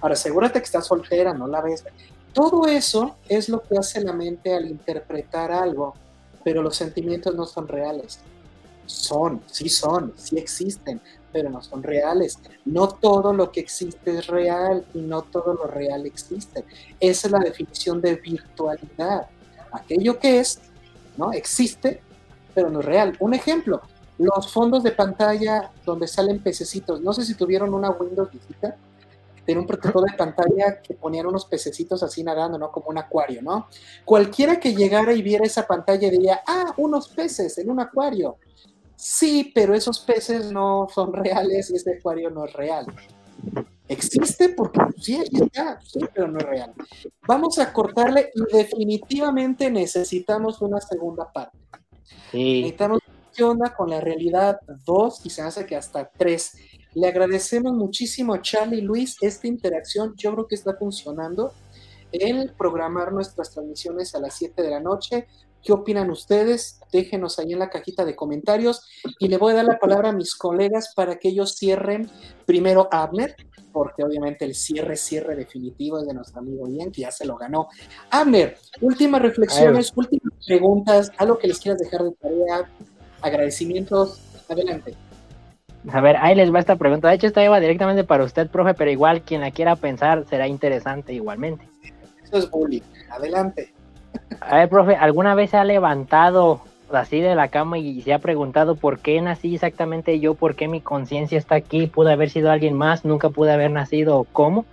Ahora, asegúrate que está soltera, no la ves. Todo eso es lo que hace la mente al interpretar algo, pero los sentimientos no son reales son, sí son, sí existen, pero no son reales. No todo lo que existe es real y no todo lo real existe. Esa es la definición de virtualidad. Aquello que es, ¿no? Existe, pero no es real. Un ejemplo, los fondos de pantalla donde salen pececitos. No sé si tuvieron una Windows visita. Tiene un protocolo de pantalla que ponían unos pececitos así nadando, ¿no? Como un acuario, ¿no? Cualquiera que llegara y viera esa pantalla diría, ah, unos peces en un acuario. Sí, pero esos peces no son reales y este acuario no es real. Existe porque sí, está, sí, pero no es real. Vamos a cortarle y definitivamente necesitamos una segunda parte. Sí. Necesitamos qué onda con la realidad 2 y se hace que hasta 3. Le agradecemos muchísimo a Charlie y Luis esta interacción. Yo creo que está funcionando. El programar nuestras transmisiones a las 7 de la noche ¿Qué opinan ustedes? Déjenos ahí en la cajita de comentarios y le voy a dar la palabra a mis colegas para que ellos cierren primero Abner, porque obviamente el cierre, cierre definitivo es de nuestro amigo Ian, que ya se lo ganó. Abner, últimas reflexiones, últimas preguntas, algo que les quieras dejar de tarea, agradecimientos, adelante. A ver, ahí les va esta pregunta. De hecho, esta iba directamente para usted, profe, pero igual quien la quiera pensar será interesante igualmente. Eso es bullying. Adelante. A ver, profe, ¿alguna vez se ha levantado así de la cama y se ha preguntado por qué nací exactamente yo, por qué mi conciencia está aquí, pude haber sido alguien más, nunca pude haber nacido, ¿cómo?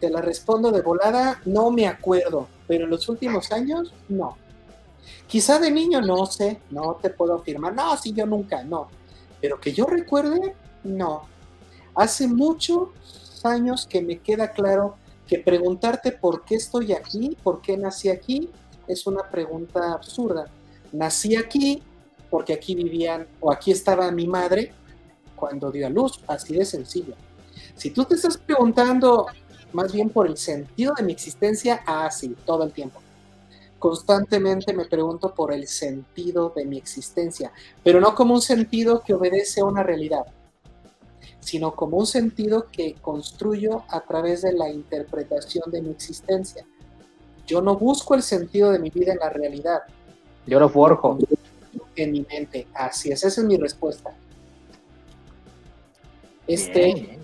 Te la respondo de volada, no me acuerdo, pero en los últimos años, no. Quizá de niño, no sé, no te puedo afirmar, no, sí, yo nunca, no. Pero que yo recuerde, no. Hace muchos años que me queda claro que preguntarte por qué estoy aquí, por qué nací aquí, es una pregunta absurda. Nací aquí porque aquí vivían o aquí estaba mi madre cuando dio a luz, así de sencillo. Si tú te estás preguntando más bien por el sentido de mi existencia, así, ah, todo el tiempo. Constantemente me pregunto por el sentido de mi existencia, pero no como un sentido que obedece a una realidad, sino como un sentido que construyo a través de la interpretación de mi existencia. Yo no busco el sentido de mi vida en la realidad. Yo lo forjo. En mi mente. Así es, esa es mi respuesta. Este,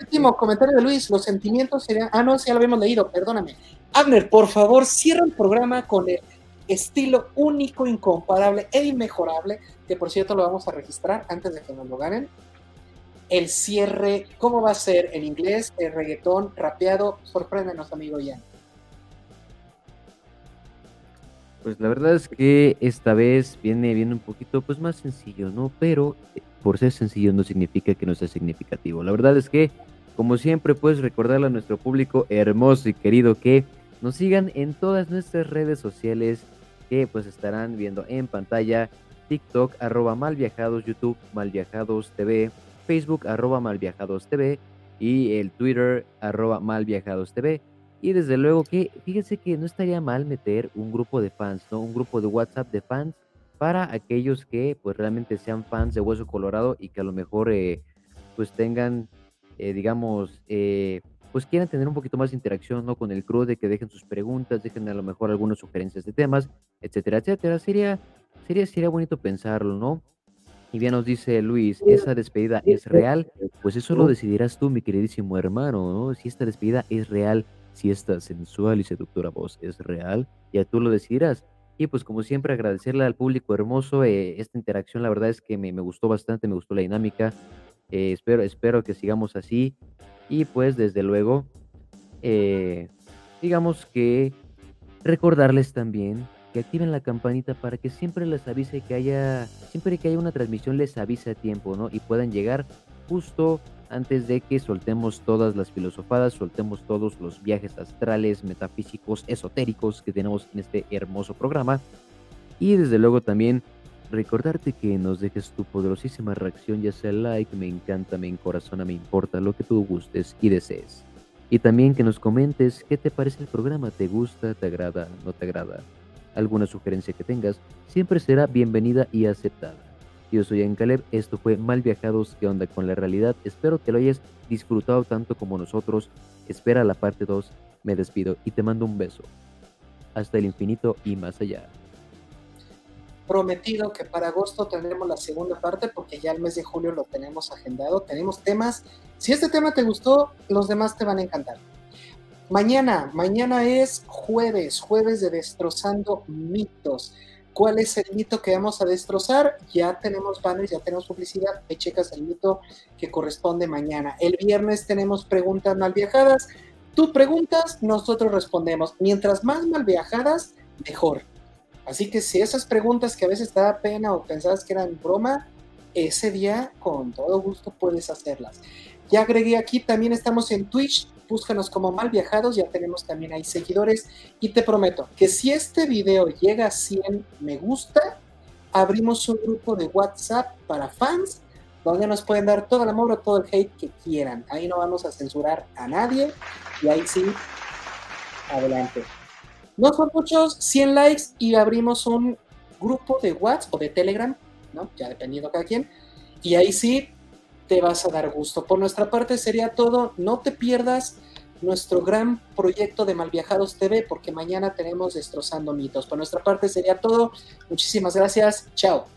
último comentario de Luis, los sentimientos serían, ah, no, sí, ya lo habíamos leído, perdóname. Abner, por favor, cierra el programa con el estilo único, incomparable e inmejorable, que por cierto lo vamos a registrar antes de que nos lo ganen. El cierre, ¿cómo va a ser en inglés, el reggaetón, rapeado? Sorpréndenos, amigo Ian. Pues la verdad es que esta vez viene, viene un poquito pues más sencillo, ¿no? Pero eh, por ser sencillo no significa que no sea significativo. La verdad es que, como siempre, puedes recordarle a nuestro público hermoso y querido que nos sigan en todas nuestras redes sociales que pues estarán viendo en pantalla. TikTok, arroba malviajados, YouTube, malviajados TV, Facebook, arroba malviajados TV y el Twitter, arroba malviajados TV. Y desde luego que, fíjense que no estaría mal meter un grupo de fans, ¿no? Un grupo de WhatsApp de fans para aquellos que pues realmente sean fans de Hueso Colorado y que a lo mejor eh, pues tengan, eh, digamos, eh, pues quieran tener un poquito más de interacción, ¿no? Con el crew, de que dejen sus preguntas, dejen a lo mejor algunas sugerencias de temas, etcétera, etcétera. Sería, sería, sería bonito pensarlo, ¿no? Y bien nos dice Luis, ¿esa despedida es real? Pues eso lo decidirás tú, mi queridísimo hermano, ¿no? Si esta despedida es real si esta sensual y seductora voz es real, ya tú lo decidirás. Y pues como siempre agradecerle al público hermoso eh, esta interacción, la verdad es que me, gustó bastante, me gustó la dinámica, eh, espero, espero que sigamos así y pues desde luego, eh, digamos que recordarles también activen la campanita para que siempre les avise que haya, siempre que haya una transmisión les avise a tiempo, ¿no? Y puedan llegar justo antes de que soltemos todas las filosofadas, soltemos todos los viajes astrales, metafísicos, esotéricos que tenemos en este hermoso programa. Y desde luego también recordarte que nos dejes tu poderosísima reacción, ya sea like, me encanta, me encorazona, me importa, lo que tú gustes y desees. Y también que nos comentes qué te parece el programa, te gusta, te agrada, no te agrada. Alguna sugerencia que tengas siempre será bienvenida y aceptada. Yo soy Encaleb, esto fue Mal Viajados, ¿qué onda con la realidad? Espero que lo hayas disfrutado tanto como nosotros. Espera la parte 2, me despido y te mando un beso. Hasta el infinito y más allá. Prometido que para agosto tendremos la segunda parte porque ya el mes de julio lo tenemos agendado. Tenemos temas. Si este tema te gustó, los demás te van a encantar. Mañana, mañana es jueves, jueves de Destrozando Mitos cuál es el mito que vamos a destrozar. Ya tenemos banners, ya tenemos publicidad. Ahí checas el mito que corresponde mañana. El viernes tenemos preguntas mal viajadas. Tú preguntas, nosotros respondemos. Mientras más mal viajadas, mejor. Así que si esas preguntas que a veces te da pena o pensabas que eran broma, ese día con todo gusto puedes hacerlas. Ya agregué aquí, también estamos en Twitch, búscanos como mal viajados, ya tenemos también ahí seguidores y te prometo que si este video llega a 100 me gusta, abrimos un grupo de WhatsApp para fans donde nos pueden dar todo el amor o todo el hate que quieran. Ahí no vamos a censurar a nadie y ahí sí, adelante. No son muchos, 100 likes y abrimos un grupo de WhatsApp o de Telegram, ¿no? Ya dependiendo de cada quien. Y ahí sí, te vas a dar gusto. Por nuestra parte sería todo. No te pierdas nuestro gran proyecto de Malviajados TV porque mañana tenemos Destrozando Mitos. Por nuestra parte sería todo. Muchísimas gracias. Chao.